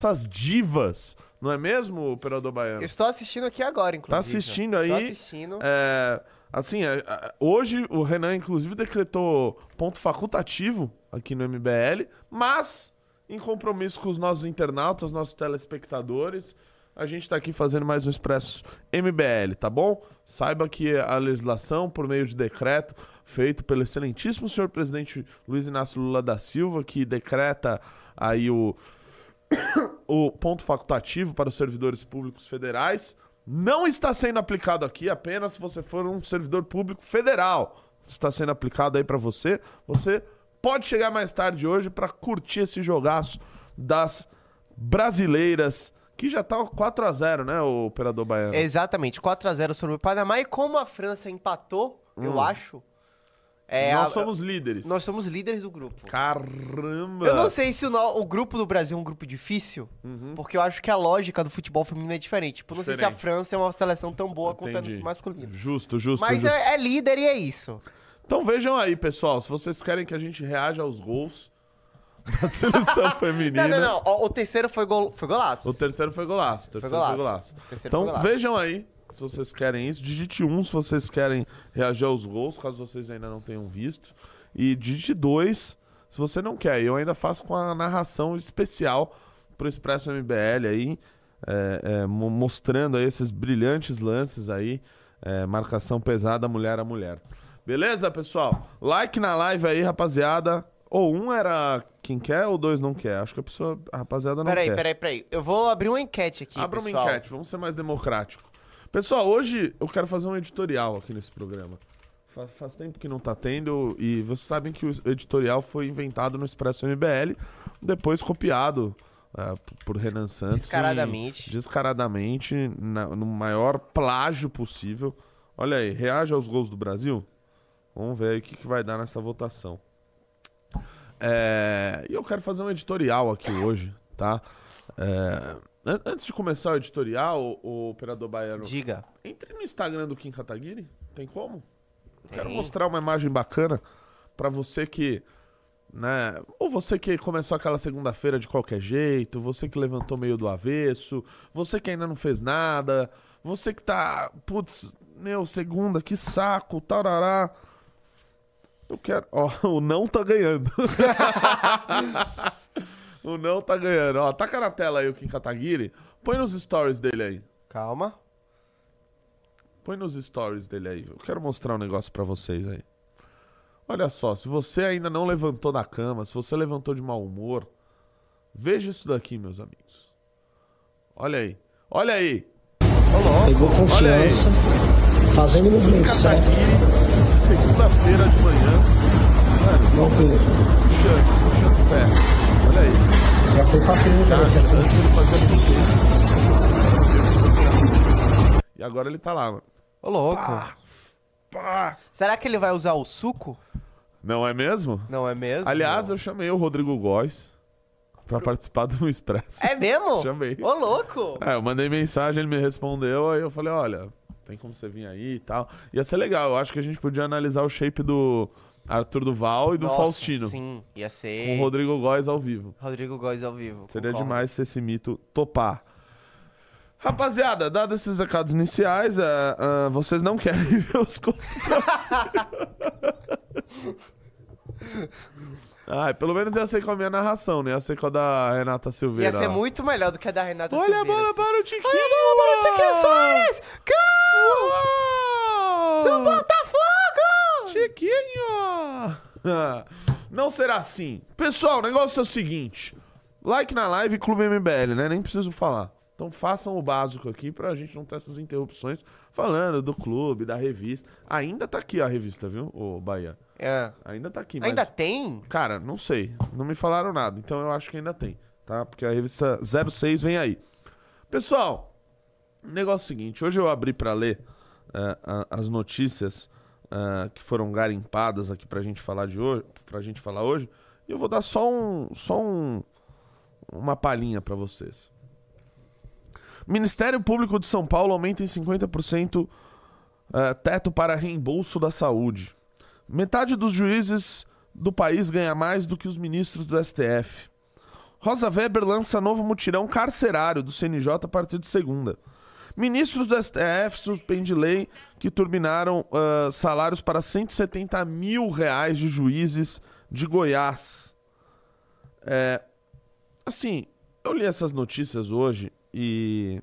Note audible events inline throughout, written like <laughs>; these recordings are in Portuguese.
essas divas, não é mesmo, operador Eu baiano? estou assistindo aqui agora, inclusive. Tá assistindo aí? Tô assistindo. É, assim, é, é, hoje o Renan, inclusive, decretou ponto facultativo aqui no MBL, mas em compromisso com os nossos internautas, nossos telespectadores, a gente tá aqui fazendo mais um Expresso MBL, tá bom? Saiba que a legislação, por meio de decreto, feito pelo excelentíssimo senhor presidente Luiz Inácio Lula da Silva, que decreta aí o, o ponto facultativo para os servidores públicos federais, não está sendo aplicado aqui apenas se você for um servidor público federal. Está sendo aplicado aí para você. Você pode chegar mais tarde hoje para curtir esse jogaço das brasileiras, que já tá 4 a 0 né, o operador baiano? Exatamente, 4x0 sobre o Panamá. E como a França empatou, eu Hum. acho. É, Nós a- somos líderes. nós somos líderes do grupo. Caramba! Eu não sei se o, no- o grupo do Brasil é um grupo difícil, Uhum. porque eu acho que a lógica do futebol feminino é diferente. Tipo, não sei se a Diferente. França é uma seleção tão boa quanto a Entendi. masculino. Justo, justo, Mas justo. é, é líder e é isso. Então vejam aí, pessoal, se vocês querem que a gente reaja aos gols <laughs> da seleção <laughs> feminina. Não, não, não. Ó, O, terceiro foi, gol, foi golaço. O terceiro foi golaço. O terceiro foi golaço. golaço. O terceiro Então foi golaço. vejam aí se vocês querem isso. Digite um se vocês querem reagir aos gols, caso vocês ainda não tenham visto. E digite dois se você não quer. Eu ainda faço com a narração especial pro Expresso MBL aí, é, é, mo- mostrando aí esses brilhantes lances aí. é, marcação pesada, mulher a mulher. Beleza, pessoal? Like na live aí, rapaziada. Ou um era quem quer ou dois não quer. Acho que a pessoa, a rapaziada não Peraí, quer. peraí, peraí. Eu vou abrir uma enquete aqui, Abra uma pessoal. enquete, vamos ser mais democrático. Pessoal, hoje eu quero fazer um editorial aqui nesse programa. Fa- Faz tempo que não tá tendo e vocês sabem que o editorial foi inventado no Expresso MBL, depois copiado é, por Renan Santos. Descaradamente. em- descaradamente, na- no maior plágio possível. Olha aí, reage aos gols do Brasil? Vamos ver aí o que, que vai dar nessa votação. É, E eu quero fazer um editorial aqui hoje, tá? É, Antes de começar o editorial, o, operador baiano, Diga. entre no Instagram do Kim Kataguiri. Tem como? Eu Quero Tem. mostrar uma imagem bacana pra você que, né? Ou você que começou aquela segunda-feira de qualquer jeito, você que levantou meio do avesso, você que ainda não fez nada, você que tá, putz, meu, segunda, que saco, tarará. Eu quero. Ó, <laughs> o não tá ganhando. <laughs> o não tá ganhando. Ó, taca na tela aí o Kim Kataguiri. Põe nos stories dele aí. Calma. Põe nos stories dele aí. Eu quero mostrar um negócio pra vocês aí. Olha só, se você ainda não levantou da cama, se você levantou de mau humor, veja isso daqui, meus amigos. Olha aí. Olha aí. Pegou Olha aí. confiança, fazendo movimento certo. Segunda-feira de manhã. Mano, puxando, puxando ferro. Olha aí. Já foi pra frente, Já, já foi antes ele fazia sentença. E agora ele tá lá, mano. Ô, louco. Pá! Será que ele vai usar o suco? Não é mesmo? Não é mesmo? Aliás, eu chamei o Rodrigo Góes pra participar do Expresso. É mesmo? <laughs> Chamei. Ô, louco. É, eu mandei mensagem, ele me respondeu, aí eu falei, olha, tem como você vir aí e tal. Ia ser legal, eu acho que a gente podia analisar o shape do Arthur Duval e do Nossa, Faustino. Sim, ia ser. Com o Rodrigo Góes ao vivo. Rodrigo Góes ao vivo. Seria concordo. demais se esse mito topar. Rapaziada, dados esses recados iniciais, é, é, vocês não querem <laughs> ver os Brasil. Ai, pelo menos ia ser com a minha narração, né? Ia ser com a da Renata Silveira. Ia ser muito melhor do que a da Renata Olha a Silveira. bola assim. para o Tiquinho! Olha a bola para o Tiquinho Soares! Gol! Do Botafogo! Chiquinho! <laughs> Não será assim. Pessoal, o negócio é o seguinte. Like na live Clube MBL, né? Nem preciso falar. Então façam o básico aqui pra gente não ter essas interrupções falando do clube, da revista. Ainda tá aqui a revista, viu, ô Bahia? É. Ainda tá aqui, mas... Ainda tem? Cara, não sei. Não me falaram nada. Então eu acho que ainda tem, tá? Porque a revista 06 vem aí. Pessoal, o negócio é o seguinte. Hoje eu abri pra ler a- as notícias é, que foram garimpadas aqui pra gente falar de hoje, pra gente falar hoje. E eu vou dar só um, só um, uma palhinha pra vocês. Ministério Público de São Paulo aumenta em 50% é, teto para reembolso da saúde. Metade dos juízes do país ganha mais do que os ministros do STF. Rosa Weber lança novo mutirão carcerário do CNJ a partir de segunda. Ministros do STF suspende lei que turbinaram ah, salários para 170 mil reais de juízes de Goiás. É, assim, eu li essas notícias hoje e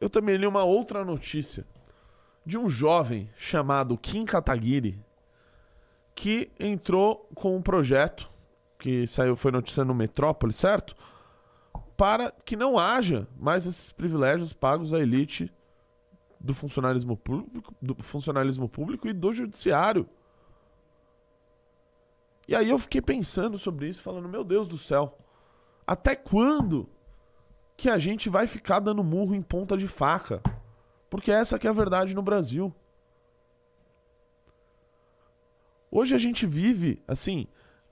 eu também li uma outra notícia de um jovem chamado Kim Kataguiri que entrou com um projeto que saiu foi notícia no Metrópole, certo? Para que não haja mais esses privilégios pagos à elite do funcionalismo público, do funcionalismo público e do judiciário. E aí eu fiquei pensando sobre isso, falando, meu Deus do céu, até quando que a gente vai ficar dando murro em ponta de faca? Porque essa que é a verdade no Brasil. Hoje a gente vive, assim,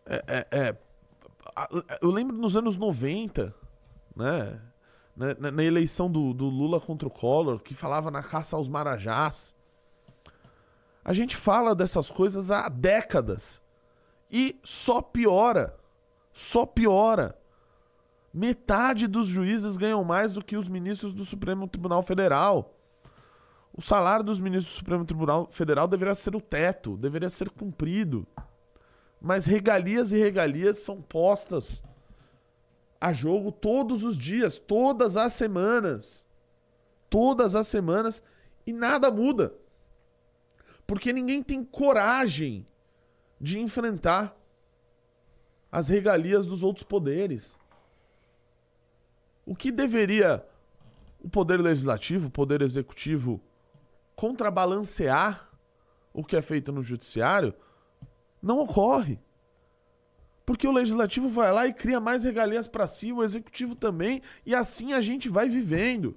é- é- é, eu lembro nos anos 90, né? Na, na- na eleição do, do Lula contra o Collor, que falava na caça aos marajás. A gente fala dessas coisas há décadas. E só piora. Só piora. Metade dos juízes ganham mais do que os ministros do Supremo Tribunal Federal. O salário dos ministros do Supremo Tribunal Federal deveria ser o teto, deveria ser cumprido. Mas regalias e regalias são postas a jogo todos os dias, todas as semanas. Todas as semanas e nada muda. Porque ninguém tem coragem de enfrentar as regalias dos outros poderes. O que deveria o poder legislativo, o poder executivo contrabalancear o que é feito no judiciário, não ocorre. Porque o legislativo vai lá e cria mais regalias para si, o executivo também, e assim a gente vai vivendo.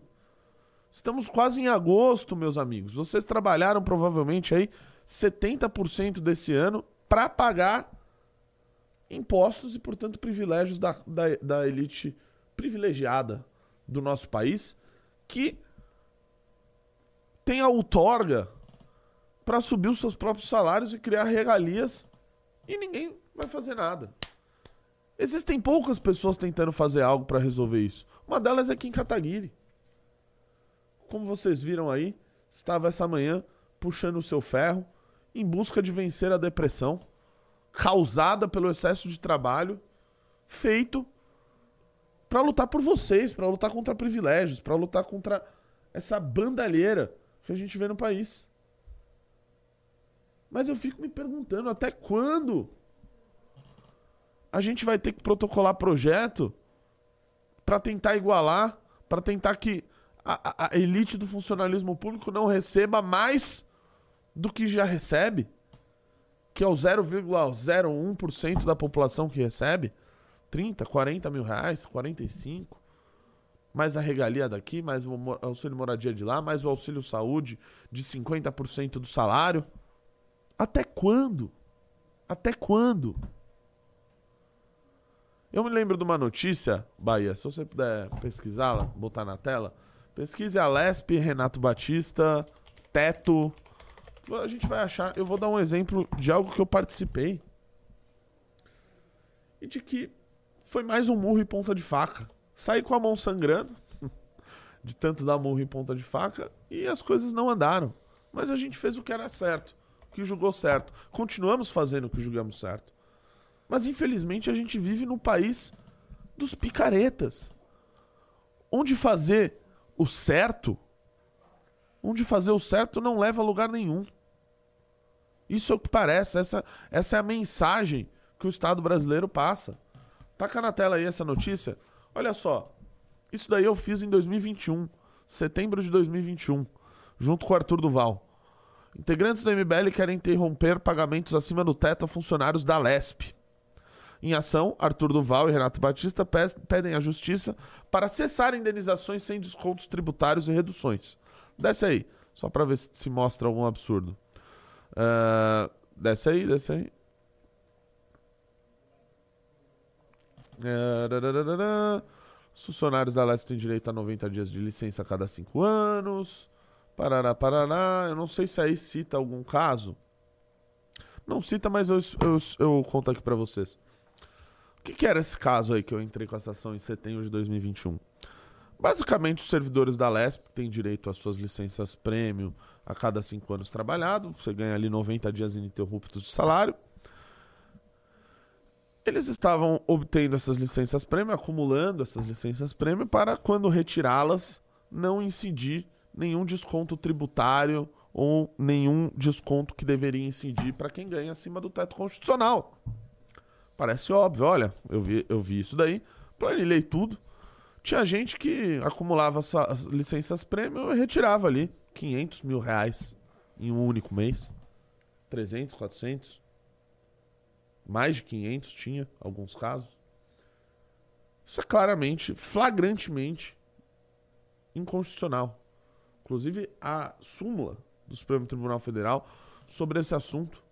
Estamos quase em agosto, meus amigos. Vocês trabalharam provavelmente aí 70% desse ano para pagar impostos e, portanto, privilégios da, da, da elite privilegiada do nosso país, que tem a outorga para subir os seus próprios salários e criar regalias e ninguém vai fazer nada. Existem poucas pessoas tentando fazer algo para resolver isso. Uma delas é Kim Kataguiri. Como vocês viram aí, estava essa manhã puxando o seu ferro em busca de vencer a depressão causada pelo excesso de trabalho feito para lutar por vocês, para lutar contra privilégios, para lutar contra essa bandalheira que a gente vê no país. Mas eu fico me perguntando até quando a gente vai ter que protocolar projeto para tentar igualar, para tentar que a, a- elite do funcionalismo público não receba mais do que já recebe, que é o 0,01% da população que recebe, 30, 40 mil reais, 45, mais a regalia daqui, mais o auxílio moradia de lá, mais o auxílio saúde de 50% do salário. Até quando? Até quando? Eu me lembro de uma notícia, Bahia, se você puder pesquisá-la, botar na tela. Pesquise a Renato Batista, Teto. A gente vai achar. Eu vou dar um exemplo de algo que eu participei. E de que foi mais um murro e ponta de faca. Saí com a mão sangrando, <laughs> de tanto dar murro e ponta de faca, e as coisas não andaram. Mas a gente fez o que era certo, o que julgou certo. Continuamos fazendo o que julgamos certo. Mas infelizmente a gente vive no país dos picaretas. Onde fazer o certo, onde fazer o certo não leva a lugar nenhum. Isso é o que parece, essa, essa é a mensagem que o Estado brasileiro passa. Taca na tela aí essa notícia. Olha só, isso daí eu fiz em 2021, setembro de 2021, junto com o Arthur Duval. Integrantes do MBL querem interromper pagamentos acima do teto a funcionários da LESP. Em ação, Arthur Duval e Renato Batista pedem à Justiça para cessar indenizações sem descontos tributários e reduções. Desce aí, só para ver se, mostra algum absurdo. Ah, desce aí, desce aí. Dararara. Os funcionários da LESP têm direito a 90 dias de licença a cada 5 anos. Parará, parará. Eu não sei se aí cita algum caso. Não cita, mas eu, eu, eu conto aqui pra vocês. Que, que era esse caso aí que eu entrei com essa ação em setembro de 2021? Basicamente, os servidores da LESP têm direito às suas licenças prêmio a cada cinco anos trabalhado. Você ganha ali 90 dias ininterruptos de salário. Eles estavam obtendo essas licenças prêmio, acumulando essas licenças prêmio, para quando retirá-las, não incidir nenhum desconto tributário ou nenhum desconto que deveria incidir para quem ganha acima do teto constitucional. Parece óbvio, olha, eu vi, eu vi isso daí, planilhei tudo. Tinha gente que acumulava as licenças prêmio e retirava ali 500 mil reais em um único mês. 300, 400. Mais de 500 tinha, alguns casos. Isso é claramente, flagrantemente inconstitucional. Inclusive, a súmula do Supremo Tribunal Federal sobre esse assunto.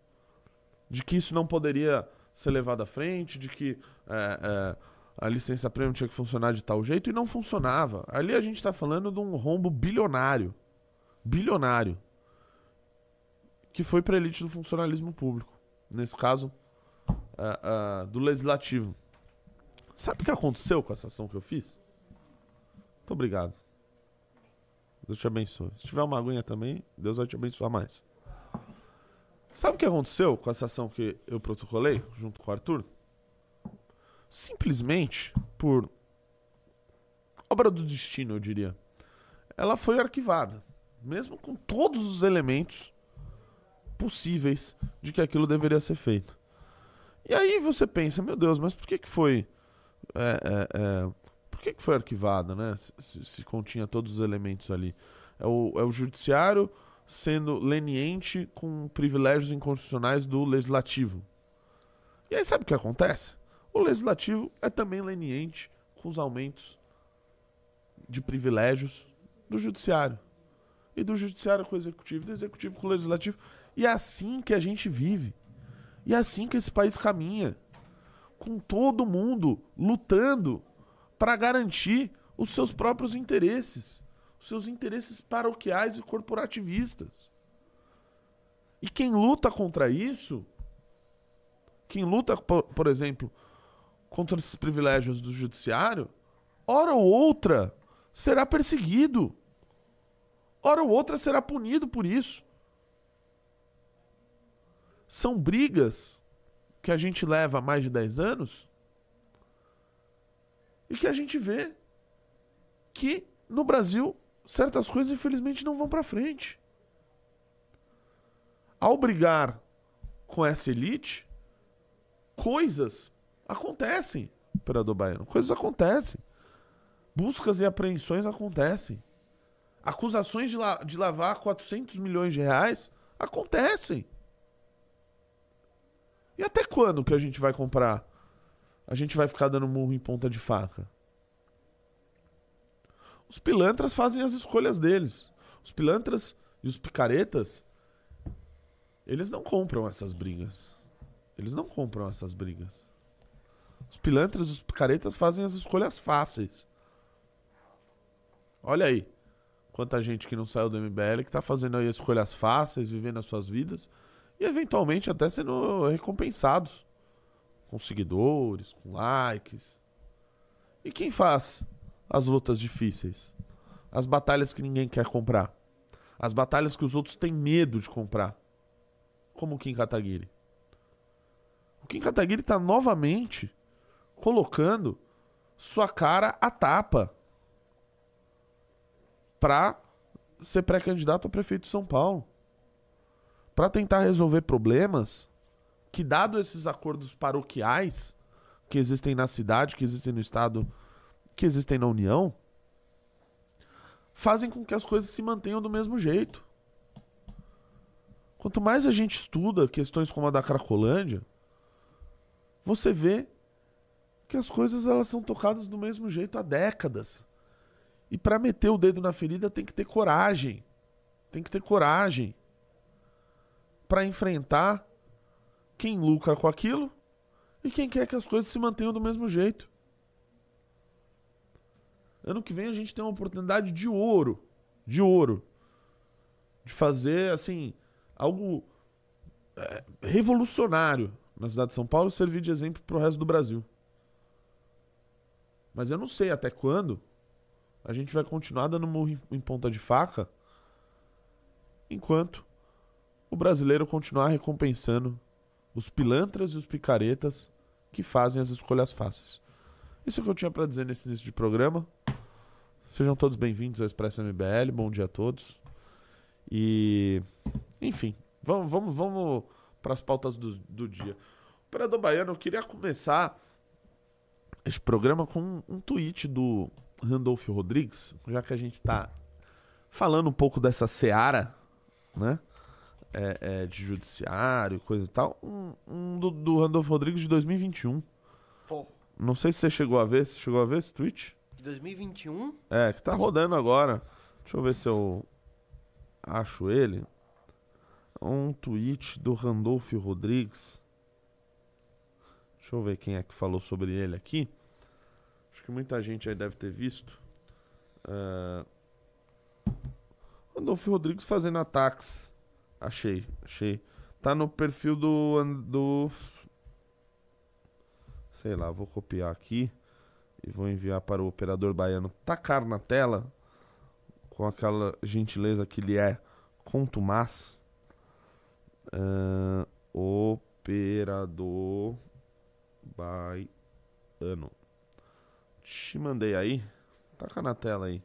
De que isso não poderia ser levado à frente, de que é, é, a licença prêmio tinha que funcionar de tal jeito, e não funcionava. Ali a gente está falando de um rombo bilionário. Bilionário. Que foi para elite do funcionalismo público. Nesse caso, uh, uh, do legislativo. Sabe o que aconteceu com essa ação que eu fiz? Muito obrigado. Deus te abençoe. Se tiver uma aguinha também, Deus vai te abençoar mais. Sabe o que aconteceu com essa ação que eu protocolei junto com o Arthur? Simplesmente por obra do destino, eu diria. Ela foi arquivada, mesmo com todos os elementos possíveis de que aquilo deveria ser feito. E aí você pensa, meu Deus, mas por que que foi... É, é, é, por que que foi arquivada, né? Se, se, se, continha todos os elementos ali. É o, é o judiciário sendo leniente com privilégios inconstitucionais do legislativo. E aí sabe o que acontece? O legislativo é também leniente com os aumentos de privilégios do judiciário. E do judiciário com o executivo, do executivo com o legislativo. E é assim que a gente vive. E é assim que esse país caminha. Com todo mundo lutando para garantir os seus próprios interesses, seus interesses paroquiais e corporativistas. E quem luta contra isso, quem luta, por, por exemplo, contra esses privilégios do judiciário, hora ou outra será perseguido. Hora ou outra será punido por isso. São brigas que a gente leva há mais de 10 anos e que a gente vê que no Brasil certas coisas infelizmente não vão para frente. Ao brigar com essa elite, coisas acontecem, operador baiano. Coisas acontecem. Buscas e apreensões acontecem. Acusações de, la de lavar 400 milhões de reais acontecem. E até quando que a gente vai comprar? A gente vai ficar dando murro em ponta de faca? Os pilantras fazem as escolhas deles. Os pilantras e os picaretas, eles não compram essas brigas. Eles não compram essas brigas. Os pilantras e os picaretas fazem as escolhas fáceis. Olha aí. Quanta gente que não saiu do MBL que tá fazendo aí escolhas fáceis, vivendo as suas vidas e eventualmente até sendo recompensados com seguidores, com likes. E quem faz as lutas difíceis? As batalhas que ninguém quer comprar. As batalhas que os outros têm medo de comprar. Como o Kim Kataguiri. O Kim Kataguiri está novamente colocando sua cara à tapa para ser pré-candidato a prefeito de São Paulo para tentar resolver problemas que, dado esses acordos paroquiais que existem na cidade, que existem no estado, que existem na União, fazem com que as coisas se mantenham do mesmo jeito. Quanto mais a gente estuda questões como a da Cracolândia, você vê que as coisas elas são tocadas do mesmo jeito há décadas. E para meter o dedo na ferida tem que ter coragem. Tem que ter coragem para enfrentar quem lucra com aquilo e quem quer que as coisas se mantenham do mesmo jeito. Ano que vem a gente tem uma oportunidade de ouro, de ouro, de fazer assim algo é, revolucionário na cidade de São Paulo servir de exemplo para o resto do Brasil. Mas eu não sei até quando a gente vai continuar dando murro em, em ponta de faca enquanto o brasileiro continuar recompensando os pilantras e os picaretas que fazem as escolhas fáceis. Isso é o que eu tinha para dizer nesse início de programa. Sejam todos bem-vindos ao Expresso MBL. Bom dia a todos. E, enfim, vamos, vamos, vamos para as pautas do, do dia. Operador Baiano, eu queria começar este programa com um, um tweet do Randolph Rodrigues, já que a gente está falando um pouco dessa seara, né? É, é, de judiciário, coisa e tal. Um, um do, do Randolph Rodrigues de 2021. Pô, Não sei se você chegou a ver. Você chegou a ver esse tweet? De 2021? É, que tá rodando agora. Deixa eu ver se eu acho ele. Um tweet do Randolph Rodrigues. Deixa eu ver quem é que falou sobre ele aqui. Acho que muita gente aí deve ter visto. É... Randolph Rodrigues fazendo ataques. Achei, achei. Tá no perfil do. Do... Sei lá, vou copiar aqui e vou enviar para o operador baiano tacar na tela com aquela gentileza que lhe é contumaz. Ahn, operador baiano. Te mandei aí. Taca na tela aí.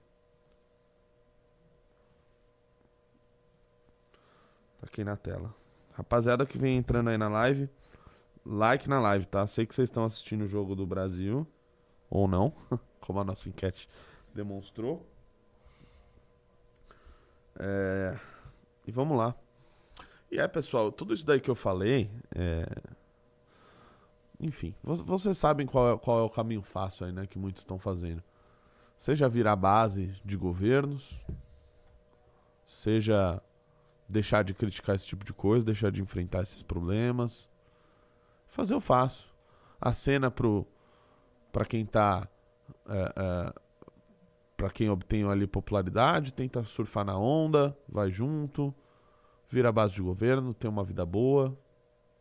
Taquei na tela. Rapaziada que vem entrando aí na live, like na live, tá? Sei que vocês estão assistindo o jogo do Brasil ou não, <laughs> como a nossa enquete demonstrou. É, E vamos lá. E é, pessoal, tudo isso daí que eu falei, é, enfim, vo- vocês sabem qual é, qual é o caminho fácil aí, né, que muitos estão fazendo. Seja virar base de governos, seja deixar de criticar esse tipo de coisa, deixar de enfrentar esses problemas. Fazer eu faço. A cena pro para quem tá é, é, para quem obtém ali popularidade, tenta surfar na onda, vai junto, vira base de governo, tem uma vida boa.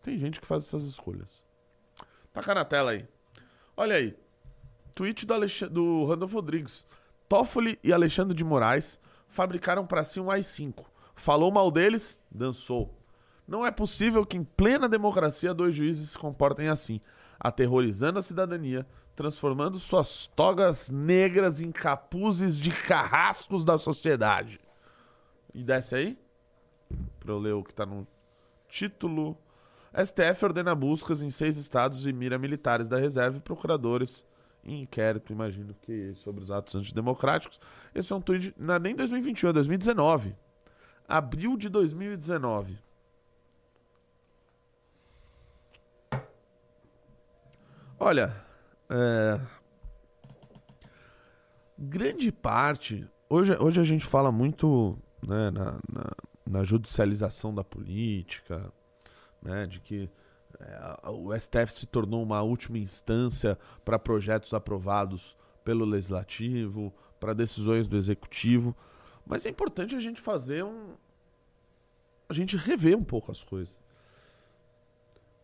Tem gente que faz essas escolhas. Taca na tela aí. Olha aí. Tweet do, Alex... do Randolph Rodrigues. Toffoli e Alexandre de Moraes fabricaram para si um AI-5. Falou mal deles, dançou. Não é possível que em plena democracia dois juízes se comportem assim, aterrorizando a cidadania, transformando suas togas negras em capuzes de carrascos da sociedade. E desce aí, pra eu ler o que tá no título. STF ordena buscas em seis estados e mira militares da reserva e procuradores em inquérito, imagino que sobre os atos antidemocráticos. Esse é um tweet, é nem 2021, é 2019. Abril de 2019. Olha, é... grande parte. Hoje, hoje a gente fala muito né, na, na, na judicialização da política, né, de que é, o STF se tornou uma última instância para projetos aprovados pelo legislativo, para decisões do executivo. Mas é importante a gente fazer um. A gente rever um pouco as coisas.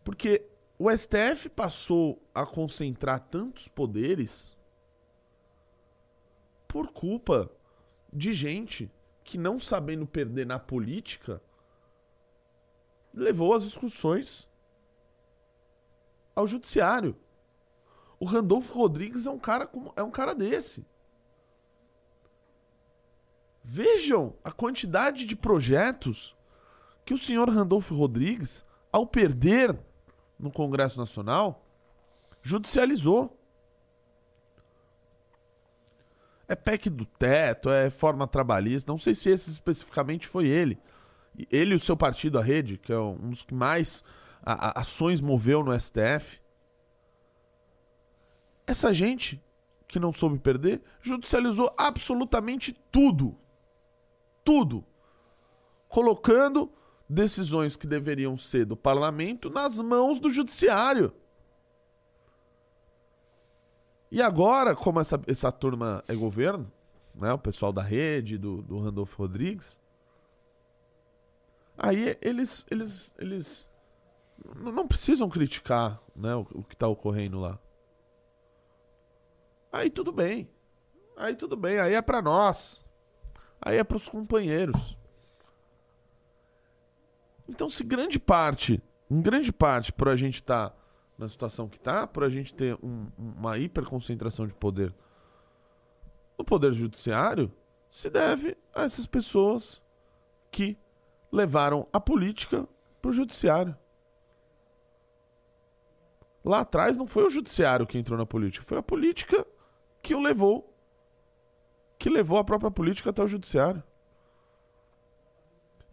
Porque o STF passou a concentrar tantos poderes por culpa de gente que, não sabendo perder na política, levou as discussões ao judiciário. O Randolfo Rodrigues é um cara é um cara desse. Vejam a quantidade de projetos que o senhor Randolfo Rodrigues, ao perder no Congresso Nacional, judicializou. É PEC do teto, é forma trabalhista, não sei se esse especificamente foi ele. Ele e o seu partido, a Rede, que é um dos que mais a- a- ações moveu no STF. Essa gente que não soube perder judicializou absolutamente tudo. Tudo. Colocando decisões que deveriam ser do parlamento nas mãos do judiciário. E agora, como essa, essa turma é governo, né, o pessoal da rede, do, do Randolfo Rodrigues, aí eles, eles, eles não precisam criticar né, o, o que está ocorrendo lá. Aí tudo bem. Aí tudo bem, aí é pra nós. Aí é pros companheiros. Então, se grande parte, em grande parte, por a gente estar tá na situação que tá, por a gente ter um, uma hiperconcentração de poder no poder judiciário, se deve a essas pessoas que levaram a política pro judiciário. Lá atrás não foi o judiciário que entrou na política, foi a política que o levou, que levou a própria política até o judiciário.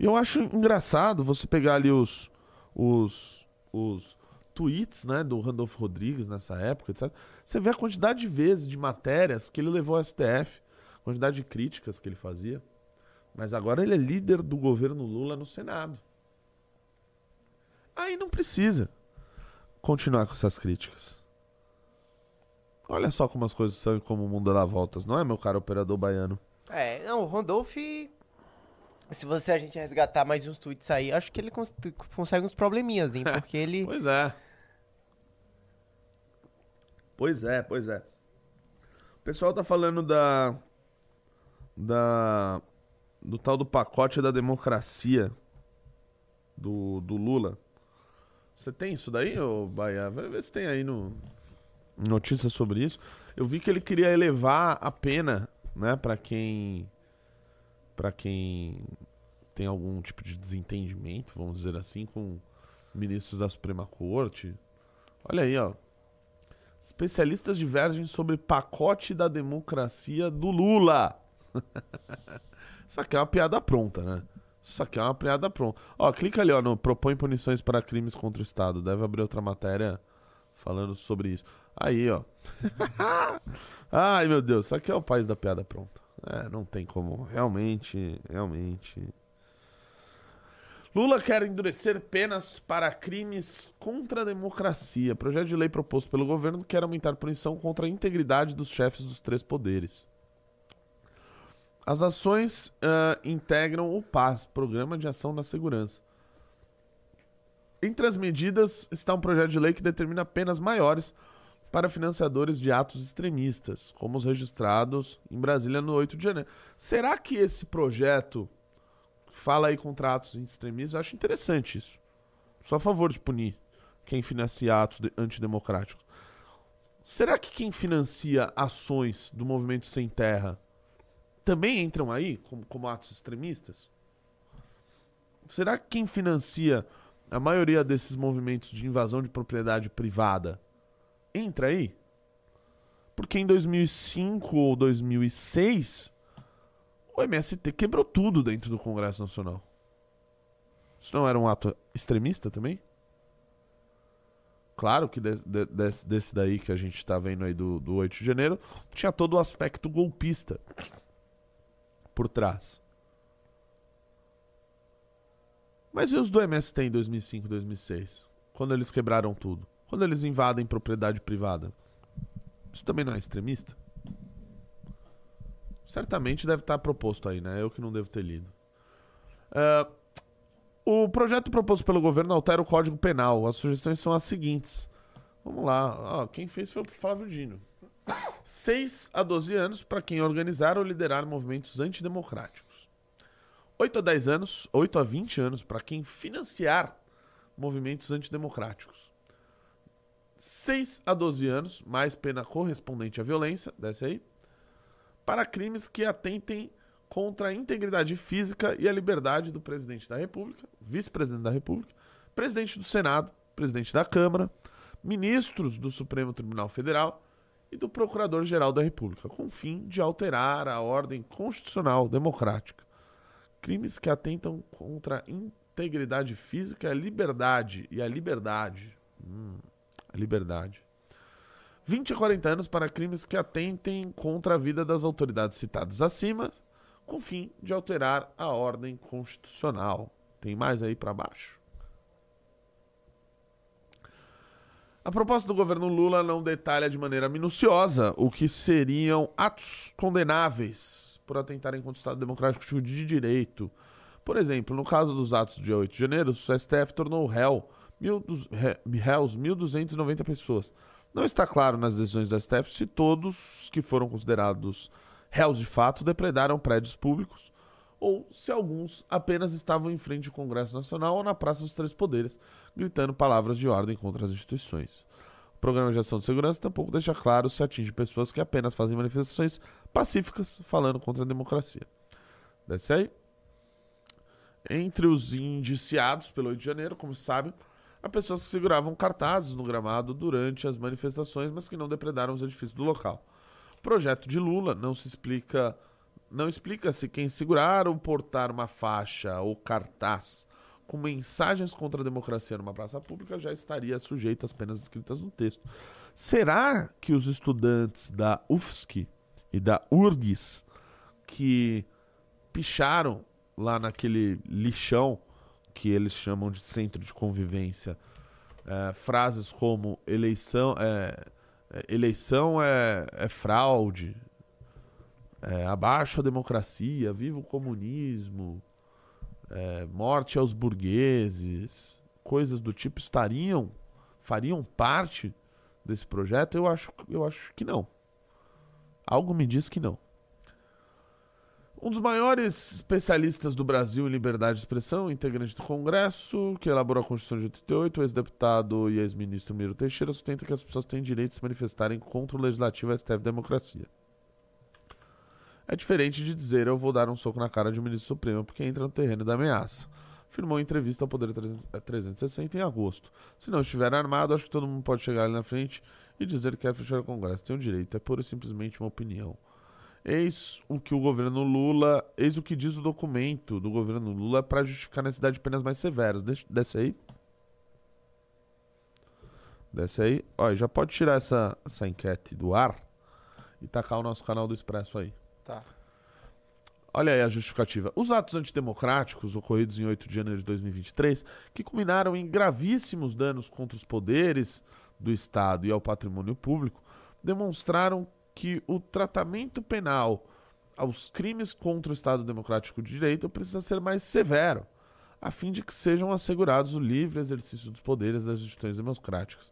E eu acho engraçado você pegar ali os, os, os tweets né, do Randolfo Rodrigues nessa época, etc. Você vê a quantidade de vezes, de matérias que ele levou ao STF, quantidade de críticas que ele fazia. Mas agora ele é líder do governo Lula no Senado. Aí não precisa continuar com essas críticas. Olha só como as coisas são como o mundo dá voltas, não é, meu caro operador baiano? É, não, o Randolph. Se você a gente resgatar mais uns tweets aí, acho que ele cons consegue uns probleminhas, hein? <laughs> Porque ele. pois é. Pois é, pois é. O pessoal tá falando da. Da. Do tal do pacote da democracia do, do Lula. Você tem isso daí, ô Bahia? Vai ver se tem aí no notícia sobre isso. Eu vi que ele queria elevar a pena, né, para quem para quem tem algum tipo de desentendimento, vamos dizer assim, com ministros da Suprema Corte. Olha aí, ó. Especialistas divergem sobre pacote da democracia do Lula. <laughs> Isso aqui é uma piada pronta, né? Isso aqui é uma piada pronta. Ó, clica ali, ó, no propõe punições para crimes contra o Estado. Deve abrir outra matéria falando sobre isso. Aí, ó. <laughs> Ai, meu Deus, isso aqui é o país da piada pronta. É, não tem como. Realmente, realmente. Lula quer endurecer penas para crimes contra a democracia. Projeto de lei proposto pelo governo quer aumentar punição contra a integridade dos chefes dos três poderes. As ações uh, integram o PAS, Programa de Ação na Segurança. Entre as medidas está um projeto de lei que determina penas maiores para financiadores de atos extremistas, como os registrados em Brasília no 8 de janeiro. Será que esse projeto fala aí contra atos extremistas? Eu acho interessante isso. Sou a favor de punir quem financia atos antidemocráticos. Será que quem financia ações do movimento sem terra também entram aí como, como atos extremistas? Será que quem financia a maioria desses movimentos de invasão de propriedade privada entra aí? Porque em 2005 ou 2006, o MST quebrou tudo dentro do Congresso Nacional. Isso não era um ato extremista também? Claro que de, de, desse, desse, daí que a gente está vendo aí do, do 8 de janeiro, tinha todo o aspecto golpista por trás. Mas e os do MST em 2005, 2006? Quando eles quebraram tudo? Quando eles invadem propriedade privada? Isso também não é extremista? Certamente deve estar proposto aí, né? Eu que não devo ter lido. Uh, o projeto proposto pelo governo altera o Código Penal. As sugestões são as seguintes. Vamos lá. quem fez foi o Flávio Dino. 6 a 12 anos para quem organizar ou liderar movimentos antidemocráticos. 8 a 10 anos, 8 a 20 anos para quem financiar movimentos antidemocráticos. 6 a 12 anos, mais pena correspondente à violência, desce aí, para crimes que atentem contra a integridade física e a liberdade do presidente da República, vice-presidente da República, presidente do Senado, presidente da Câmara, ministros do Supremo Tribunal Federal e do Procurador-Geral da República, com o fim de alterar a ordem constitucional democrática. Crimes que atentam contra a integridade física, a liberdade e a liberdade. Hum, a liberdade. 20 a 40 anos para crimes que atentem contra a vida das autoridades citadas acima, com fim de alterar a ordem constitucional. Tem mais aí para baixo? A proposta do governo Lula não detalha de maneira minuciosa o que seriam atos condenáveis por atentarem contra o Estado Democrático de Direito. Por exemplo, no caso dos atos do dia 8 de janeiro, o STF tornou réu, réus 1.290 pessoas. Não está claro nas decisões do STF se todos que foram considerados réus de fato depredaram prédios públicos ou se alguns apenas estavam em frente ao Congresso Nacional ou na Praça dos Três Poderes, gritando palavras de ordem contra as instituições. O Programa de Ação de Segurança tampouco deixa claro se atinge pessoas que apenas fazem manifestações pacíficas falando contra a democracia. Desce aí. Entre os indiciados pelo 8 de janeiro, como se há pessoas que seguravam cartazes no gramado durante as manifestações, mas que não depredaram os edifícios do local. Projeto de Lula não se explica não explica se quem segurar ou portar uma faixa ou cartaz com mensagens contra a democracia numa praça pública já estaria sujeito às penas escritas no texto. Será que os estudantes da UFSC e da URGS que picharam lá naquele lixão que eles chamam de centro de convivência é, frases como eleição é, eleição é, é fraude, é, abaixo a democracia, viva o comunismo, é, morte aos burgueses, coisas do tipo estariam, fariam parte desse projeto? Eu acho, eu acho que não. Algo me diz que não. Um dos maiores especialistas do Brasil em liberdade de expressão, integrante do Congresso, que elaborou a Constituição de 88, o ex-deputado e ex-ministro Miro Teixeira, sustenta que as pessoas têm direito de se manifestarem contra o legislativo STF Democracia. É diferente de dizer eu vou dar um soco na cara de um ministro supremo porque entra no terreno da ameaça. Afirmou em entrevista ao Poder 360 em agosto. Se não estiver armado, acho que todo mundo pode chegar ali na frente e dizer que quer fechar o Congresso. Tem o direito, é pura e simplesmente uma opinião. Eis o que o governo Lula, eis o que diz o documento do governo Lula para justificar a necessidade de penas mais severas. Desce, desce aí. Desce aí. Olha, já pode tirar essa, essa enquete do ar e tacar o nosso canal do Expresso aí. Tá. Olha aí a justificativa. Os atos antidemocráticos ocorridos em 8 de janeiro de 2023, que culminaram em gravíssimos danos contra os poderes do Estado e ao patrimônio público, demonstraram que o tratamento penal aos crimes contra o Estado Democrático de Direito precisa ser mais severo, a fim de que sejam assegurados o livre exercício dos poderes das instituições democráticas,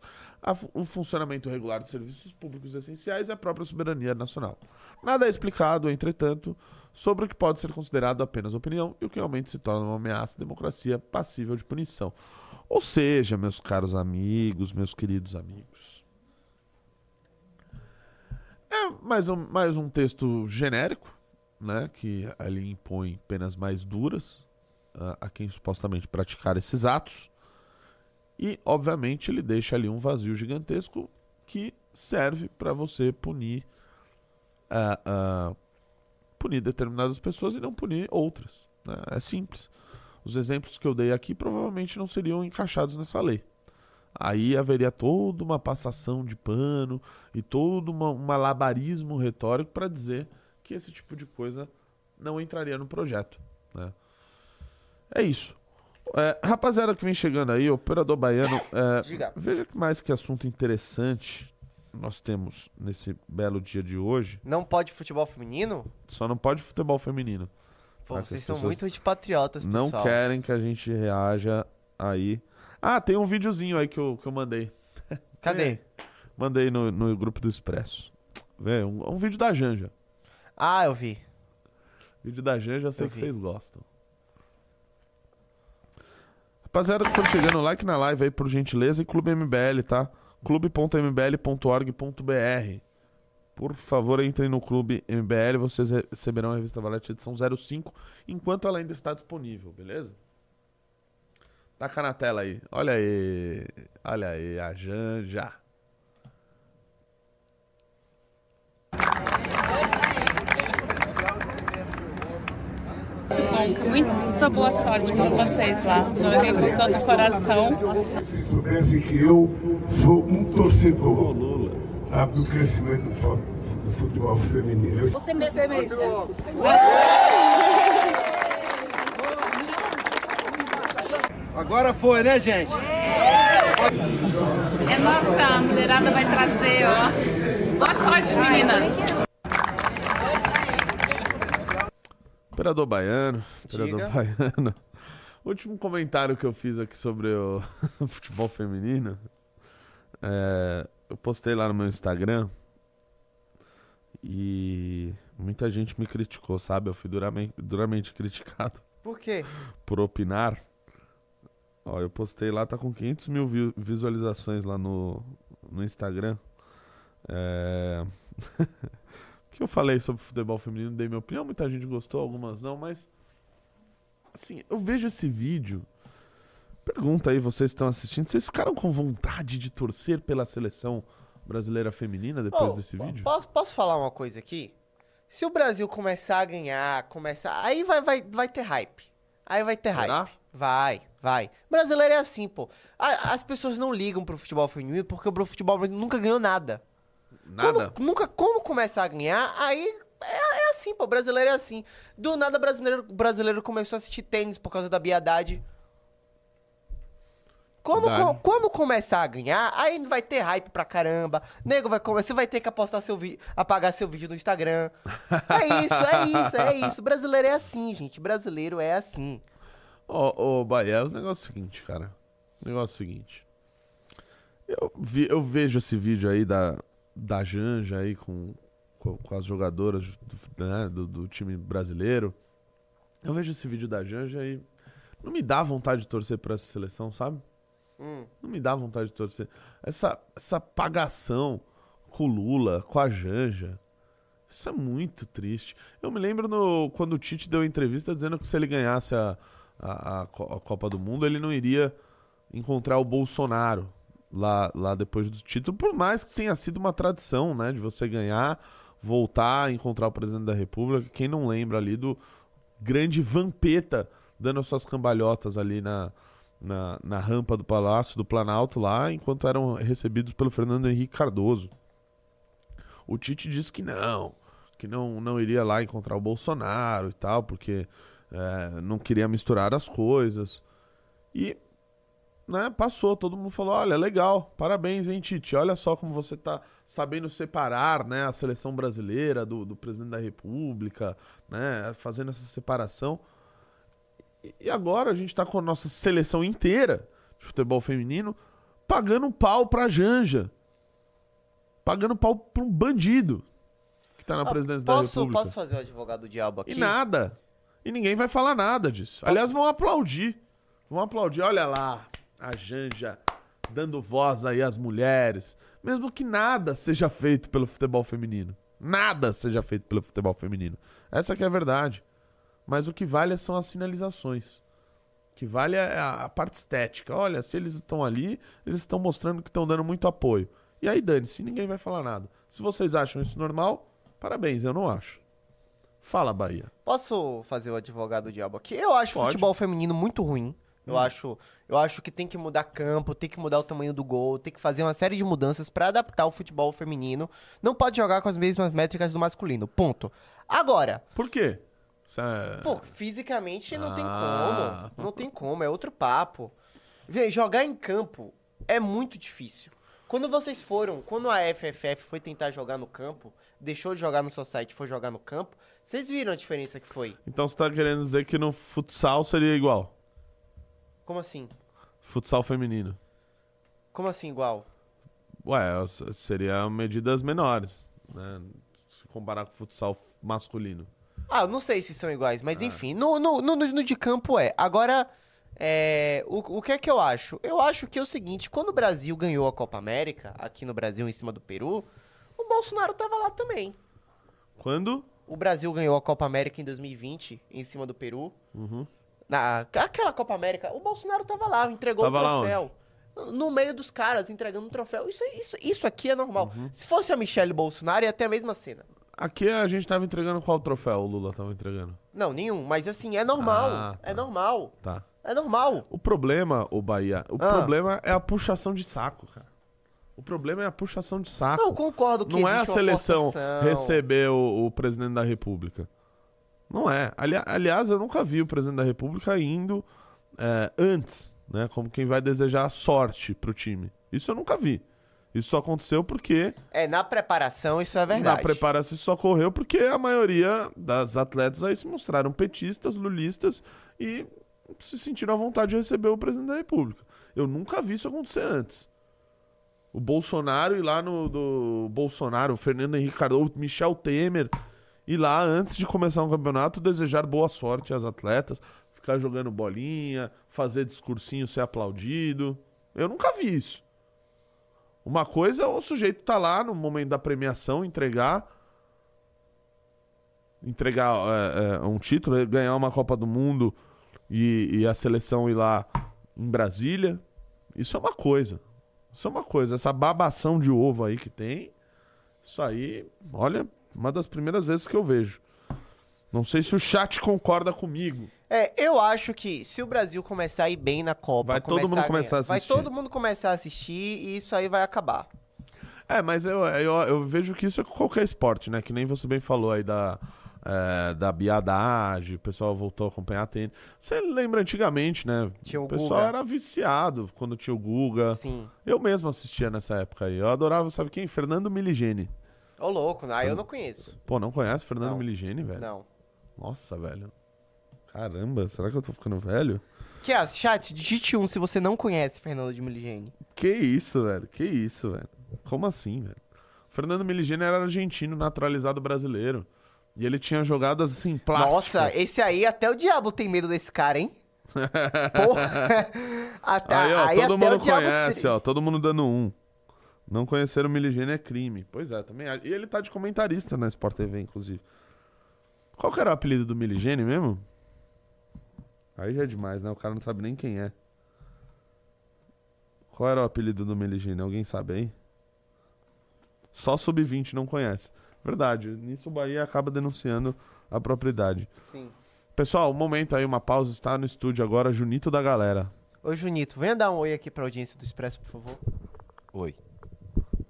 o funcionamento regular dos serviços públicos essenciais e a própria soberania nacional. Nada é explicado, entretanto, sobre o que pode ser considerado apenas opinião e o que realmente se torna uma ameaça à democracia passível de punição. Ou seja, meus caros amigos, meus queridos amigos, é mais um, mais um texto genérico, né, que ali impõe penas mais duras uh, a quem supostamente praticar esses atos. E, obviamente, ele deixa ali um vazio gigantesco que serve para você punir, uh, uh, punir determinadas pessoas e não punir outras. Né? É simples. Os exemplos que eu dei aqui provavelmente não seriam encaixados nessa lei. Aí haveria toda uma passação de pano e todo uma, um malabarismo retórico para dizer que esse tipo de coisa não entraria no projeto. Né? É isso. É, rapaziada que vem chegando aí, operador baiano, <coughs> é, veja que mais que assunto interessante nós temos nesse belo dia de hoje. Não pode futebol feminino? Só não pode futebol feminino. Pô, tá? vocês são muito antipatriotas, pessoal. Não querem que a gente reaja aí. Ah, tem um videozinho aí que eu, que eu mandei. <laughs> Cadê? É, mandei no, no grupo do Expresso. Vê, um, um vídeo da Janja. Ah, eu vi. Vídeo da Janja, eu sei eu que vi. vocês gostam. Rapaziada que for chegando, like na live aí, por gentileza, e Clube MBL, tá? clube.mbl.org.br. Por favor, entrem no Clube MBL, vocês receberão a revista Valete edição 05, enquanto ela ainda está disponível, beleza? Taca na tela aí. Olha aí. Olha aí, a Janja. muita boa sorte para vocês lá. Joguei com todo o coração. Se soubesse que eu sou um torcedor tá, do crescimento do futebol feminino. Você me semeja. Agora foi, né, gente? É nossa, a mulherada vai trazer, ó. Boa sorte, meninas. Imperador Baiano. Imperador Baiano. O <laughs> último comentário que eu fiz aqui sobre o <laughs> futebol feminino. É, eu postei lá no meu Instagram e muita gente me criticou, sabe? Eu fui duramente, duramente <laughs> criticado Por quê? por opinar. Ó, eu postei lá, tá com 500 mil vi- visualizações lá no, no Instagram. É... <laughs> o que eu falei sobre futebol feminino, dei minha opinião, muita gente gostou, algumas não, mas assim, eu vejo esse vídeo. Pergunta aí, vocês estão assistindo, vocês ficaram com vontade de torcer pela seleção brasileira feminina depois Ô, desse vídeo? Posso, posso falar uma coisa aqui? Se o Brasil começar a ganhar, começar. Aí vai, vai, vai ter hype. Aí vai ter Será? hype. Vai, vai. Brasileiro é assim, pô. A- As pessoas não ligam pro futebol feminino porque o futebol nunca ganhou nada. Nada? Quando, nunca, quando começar a ganhar, aí é, é assim, pô. Brasileiro é assim. Do nada, brasileiro, brasileiro começou a assistir tênis por causa da biadade. Quando, Verdade. co- quando começar a ganhar, aí vai ter hype pra caramba. Nego vai começar, você vai ter que apostar seu vídeo, apagar seu vídeo no Instagram. É isso, é isso, é isso. <laughs> Brasileiro é assim, gente. Brasileiro é assim. Ô, ô Bahia, o negócio é o seguinte, cara. O negócio é o seguinte. Eu, vi- eu vejo esse vídeo aí da, da Janja aí com, com, com as jogadoras do, né, do, do time brasileiro. Eu vejo esse vídeo da Janja e não me dá vontade de torcer pra essa seleção, sabe? Hum. Não me dá vontade de torcer. Essa, essa pagação com o Lula, com a Janja. Isso é muito triste. Eu me lembro no, quando o Tite deu entrevista dizendo que se ele ganhasse a, a, a Co- a Copa do Mundo, ele não iria encontrar o Bolsonaro lá, lá depois do título, por mais que tenha sido uma tradição, né? De você ganhar, voltar, encontrar o presidente da República. Quem não lembra ali do grande Vampeta dando as suas cambalhotas ali na, na, na rampa do Palácio do Planalto lá, enquanto eram recebidos pelo Fernando Henrique Cardoso. O Tite disse que não, que não, não iria lá encontrar o Bolsonaro e tal, porque é, não queria misturar as coisas. E né, passou, todo mundo falou: olha, legal, parabéns, hein, Tite. Olha só como você tá sabendo separar né, a seleção brasileira do, do presidente da República, né, fazendo essa separação. E- agora a gente tá com a nossa seleção inteira de futebol feminino pagando pau pra Janja. Pagando pau pra um bandido que tá na Ah, presidência da posso, República. posso fazer o advogado do diabo aqui? E nada. E ninguém vai falar nada disso. Aliás, vão aplaudir. Vão aplaudir. Olha lá, a Janja dando voz aí às mulheres. Mesmo que nada seja feito pelo futebol feminino. Nada seja feito pelo futebol feminino. Essa que é a verdade. Mas o que vale são as sinalizações. O que vale é a, a parte estética. Olha, se eles estão ali, eles estão mostrando que estão dando muito apoio. E aí, dane-se, ninguém vai falar nada. Se vocês acham isso normal, parabéns, eu não acho. Fala, Bahia. Posso fazer o advogado do diabo aqui? Eu acho o Pode. Hum. futebol feminino muito ruim. Eu acho, eu acho que tem que mudar campo, tem que mudar o tamanho do gol, tem que fazer uma série de mudanças pra adaptar o futebol feminino. Não pode jogar com as mesmas métricas do masculino. Ponto. Agora, Por quê? Isso é- pô, fisicamente não tem Ah. como. Não tem como, é outro papo. Vê, jogar em campo é muito difícil. Quando vocês foram, quando a FFF foi tentar jogar no campo, deixou de jogar no seu site e foi jogar no campo, vocês viram a diferença que foi? Então você tá querendo dizer que no futsal seria igual? Como assim? Futsal feminino. Como assim igual? Ué, seria medidas menores, né? Se comparar com o futsal masculino. Ah, eu não sei se são iguais, Ah. mas enfim, no, no, no, no de campo é. Agora, é, o, o que é que eu acho? Eu acho que é o seguinte, quando o Brasil ganhou a Copa América, aqui no Brasil, em cima do Peru, o Bolsonaro tava lá também. Quando? O Brasil ganhou a Copa América em 2020, em cima do Peru. Uhum. Na, aquela Copa América, o Bolsonaro tava lá, entregou Tava o troféu. No meio dos caras, entregando um troféu. Isso, isso, isso aqui é normal. Uhum. Se fosse a Michelle Bolsonaro, ia ter a mesma cena. Aqui a gente tava entregando qual troféu o Lula tava entregando? Não, nenhum. Mas assim, é normal. Ah, tá. É normal. Tá. É normal. O problema, o Bahia, o Ah. problema é a puxação de saco, cara. O problema é a puxação de saco. Não, concordo que Não é a seleção receber o, o presidente da República. Não é. Ali- aliás, eu nunca vi o presidente da República indo é, antes, né? Como quem vai desejar sorte pro time. Isso eu nunca vi. Isso só aconteceu porque É, na preparação isso é na verdade. preparação isso só ocorreu porque a maioria das atletas aí se mostraram petistas, lulistas e se sentiram à vontade de receber o presidente da República. Eu nunca vi isso acontecer antes. O Bolsonaro ir lá no do Bolsonaro, o Fernando Henrique Cardoso, Michel Temer ir lá antes de começar um campeonato desejar boa sorte às atletas, ficar jogando bolinha, fazer discursinho, ser aplaudido. Eu nunca vi isso. Uma coisa é o sujeito tá lá no momento da premiação, entregar entregar é, é, um título, ganhar uma Copa do Mundo e, e a seleção ir lá em Brasília. Isso é uma coisa. Isso é uma coisa. Essa babação de ovo aí que tem. Isso aí, olha, uma das primeiras vezes que eu vejo. Não sei se o chat concorda comigo. É, eu acho que se o Brasil começar a ir bem na Copa, Vai todo mundo começar a Vai assistir. todo mundo começar a assistir e isso aí vai acabar. É, mas eu, eu, eu vejo que isso é com qualquer esporte, né? Que nem você bem falou aí da, é, da biadagem, o pessoal voltou a acompanhar tênis. Você lembra antigamente, né? Tinha o pessoal Guga. era viciado quando tinha o Guga. Sim. Eu mesmo assistia nessa época aí. Eu adorava, sabe quem? Fernando Miligene. Ô, louco, ah, eu não conheço. Pô, não conhece Fernando Não. Miligene, velho? Não. Nossa, velho. Caramba, será que eu tô ficando velho? Que é, chat, digite um se você não conhece Fernando de Miligene. Que isso, velho? Que isso, velho? Como assim, velho? Fernando Miligene era argentino, naturalizado brasileiro. E ele tinha jogadas assim, plásticas. Nossa, esse aí até o diabo tem medo desse cara, hein? <laughs> Porra. Até, Aí, ó, todo até mundo diabo conhece, tem- ó. Todo mundo dando um. Não conhecer o Miligene é crime. Pois é, também. E ele tá de comentarista na Sport TV, inclusive. Qual que era o apelido do Miligene mesmo? Aí já é demais, né? O cara não sabe nem quem é. Qual era o apelido do Miligene? Alguém sabe aí? Só sub-20 não conhece. Verdade. Nisso o Bahia acaba denunciando a propriedade. Sim. Pessoal, um momento aí, uma pausa. Está no estúdio agora, Junito da galera. Ô, Junito, venha dar um oi aqui pra audiência do Expresso, por favor. Oi.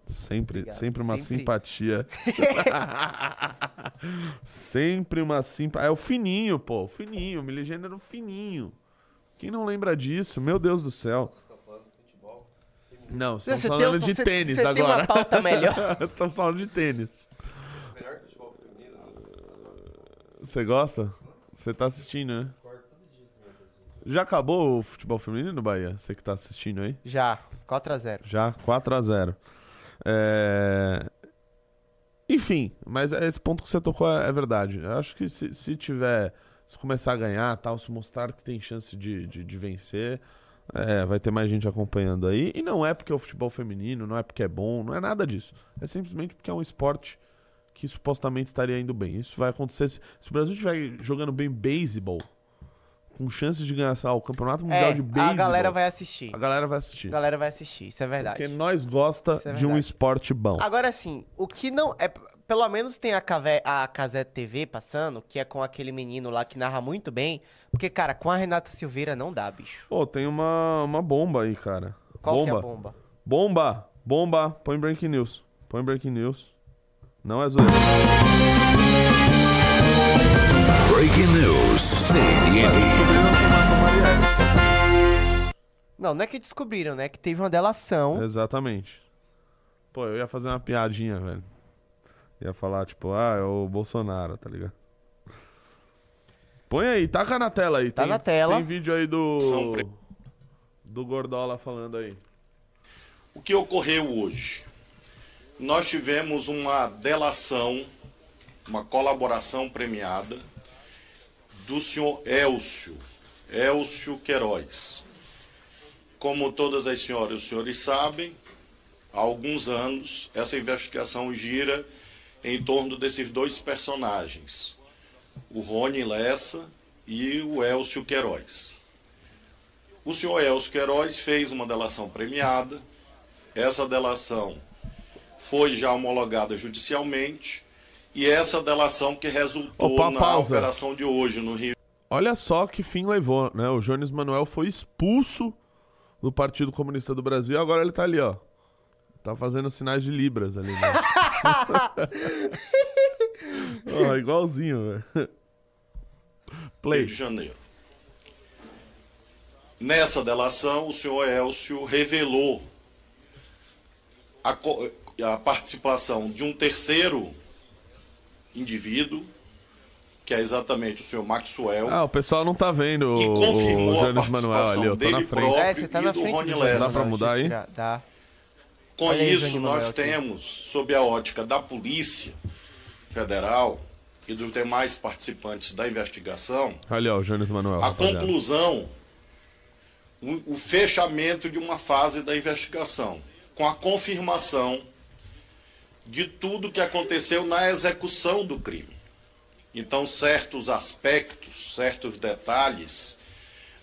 Sempre, Obrigado. sempre uma Sempre. simpatia. <laughs> sempre uma simpatia. É o fininho, pô. O fininho. O Miligênio era o fininho. Quem não lembra disso? Meu Deus do céu. Não, estamos falando tem- de tênis você tem agora. uma pauta melhor. <laughs> estamos falando de tênis. Você gosta? Você tá assistindo, né? Já acabou o futebol feminino no Bahia? Você que tá assistindo aí? Já, 4x0. Já, 4 a 0 É... Enfim, mas esse ponto que você tocou é, é verdade. Eu acho que se, se tiver, se começar a ganhar, tal, se mostrar que tem chance de, de, de vencer, é, vai ter mais gente acompanhando aí. E não é porque é o futebol feminino, não é porque é bom, não é nada disso. É simplesmente porque é um esporte que supostamente estaria indo bem. Isso vai acontecer se, se o Brasil estiver jogando bem beisebol, com chances de ganhar lá, o campeonato mundial É, de beisebol. a galera vai assistir. A galera vai assistir. A galera vai assistir, isso é verdade. Porque nós gosta é de um esporte bom. Agora sim, o que não é. Pelo menos tem a, Cave, a Casete TV passando, que é com aquele menino lá que narra muito bem. Porque, cara, com a Renata Silveira não dá, bicho. Pô, tem uma, uma bomba aí, cara. Qual bomba. que é a bomba? Bomba! Bomba! Põe breaking news. Põe breaking news. Não é zoeira. Breaking news. CNN. Não, não é que descobriram, né? Que teve uma delação. Exatamente. Pô, eu ia fazer uma piadinha, velho. Ia falar, tipo, ah, é o Bolsonaro, tá ligado? Põe aí, taca na tela aí. Tá tem, na tela. Tem vídeo aí do. Do Gordola falando aí. O que ocorreu hoje? Nós tivemos uma delação, uma colaboração premiada do senhor Elcio, Elcio Queiroz. Como todas as senhoras e os senhores sabem, há alguns anos essa investigação gira em torno desses dois personagens, o Rony Lessa e o Elcio Queiroz. O senhor Elcio Queiroz fez uma delação premiada. Essa delação foi já homologada judicialmente. E essa delação que resultou Opa, na pausa. operação de hoje no Rio Olha só que fim levou, né? O Jones Manuel foi expulso do Partido Comunista do Brasil e agora ele tá ali, ó. Tá fazendo sinais de libras ali, né? <laughs> Ó, igualzinho, velho. Play. Rio de Janeiro. Nessa delação, o senhor Elcio revelou a, co- a participação de um terceiro indivíduo, que é exatamente o senhor Maxwell, Ah, o pessoal não tá vendo o, o confirmou a Jones Manuel ali, participação eu tô na dele frente. próprio É, você tá na do frente Rony do Lessa. Dá pra mudar aí? Dá. Com Olha aí, isso, nós Manuel aqui. temos, sob a ótica da Polícia Federal e dos demais participantes da investigação, Ali, ó, o Jones Manuel. a rapaziada. conclusão, o, o fechamento de uma fase da investigação, com a confirmação de tudo que aconteceu na execução do crime. Então, certos aspectos, certos detalhes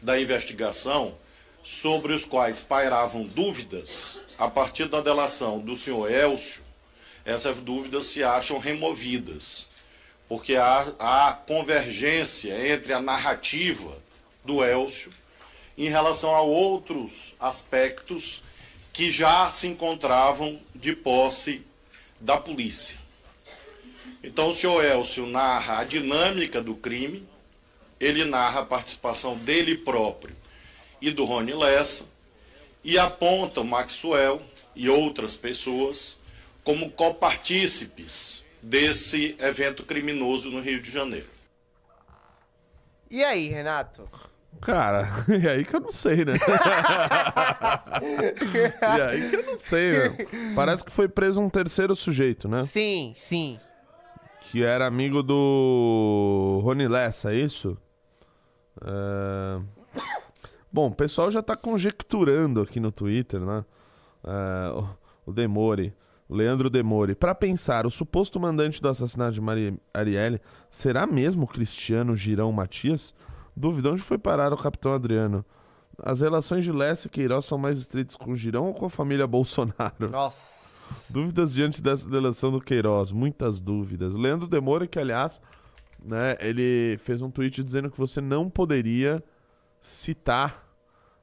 da investigação sobre os quais pairavam dúvidas, a partir da delação do senhor Elcio, essas dúvidas se acham removidas, porque há, há convergência entre a narrativa do Elcio em relação a outros aspectos que já se encontravam de posse da polícia. Então o senhor Elcio narra a dinâmica do crime, ele narra a participação dele próprio e do Rony Lessa, e aponta o Maxwell e outras pessoas como copartícipes desse evento criminoso no Rio de Janeiro. E aí, Renato? Cara, e <laughs> aí que eu não sei, né? e <laughs> aí que eu não sei, meu. Parece que foi preso um terceiro sujeito, né? Sim, sim. Que era amigo do Rony Lessa, é isso? É, Bom, o pessoal já tá conjecturando aqui no Twitter, né? É, o- Demore, o Leandro Demore. Pra pensar, o suposto mandante do assassinato de Mari Arielle será mesmo o Cristiano Girão Matias? Dúvida, onde foi parar o capitão Adriano? As relações de Lessa e Queiroz são mais estreitas com o Girão ou com a família <laughs> Bolsonaro? Nossa. Dúvidas diante dessa delação do Queiroz, muitas dúvidas. Leandro Demora, que aliás, né, ele fez um tweet dizendo que você não poderia citar.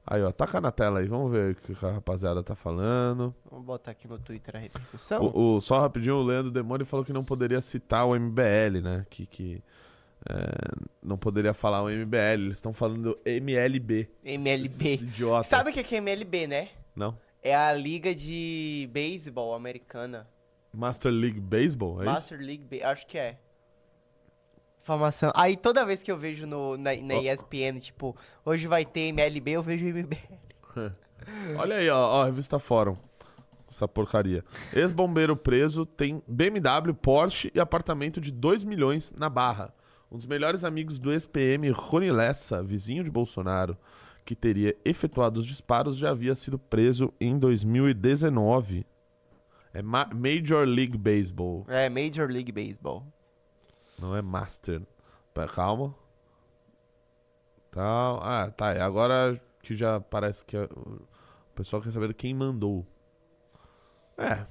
Aí, ó, taca na tela aí, vamos ver o que a rapaziada tá falando. Vamos botar aqui no Twitter a repercussão. O, o- só rapidinho, o Leandro Demore falou que não poderia citar o MBL, né? Que, que é, não poderia falar o MBL, eles estão falando MLB. MLB. Idiotas. Sabe o que é MLB, né? Não? É a liga de beisebol americana. Master League Baseball, é isso? Master League, Ba- acho que é. Informação. Aí toda vez que eu vejo no, na, na Ó. ESPN, tipo, hoje vai ter MLB, eu vejo MBL. <laughs> Olha aí, ó, ó, a revista Fórum. Essa porcaria. Ex-bombeiro preso tem BMW, Porsche e apartamento de 2 milhões na Barra. Um dos melhores amigos do ex-PM, Rony Lessa, vizinho de Bolsonaro, que teria efetuado os disparos, já havia sido preso em 2019. É Ma- Major League Baseball, É, Major League Baseball. não é Master. Calma. Tá, ah, tá. Agora que já parece que é- o pessoal quer saber quem mandou. É.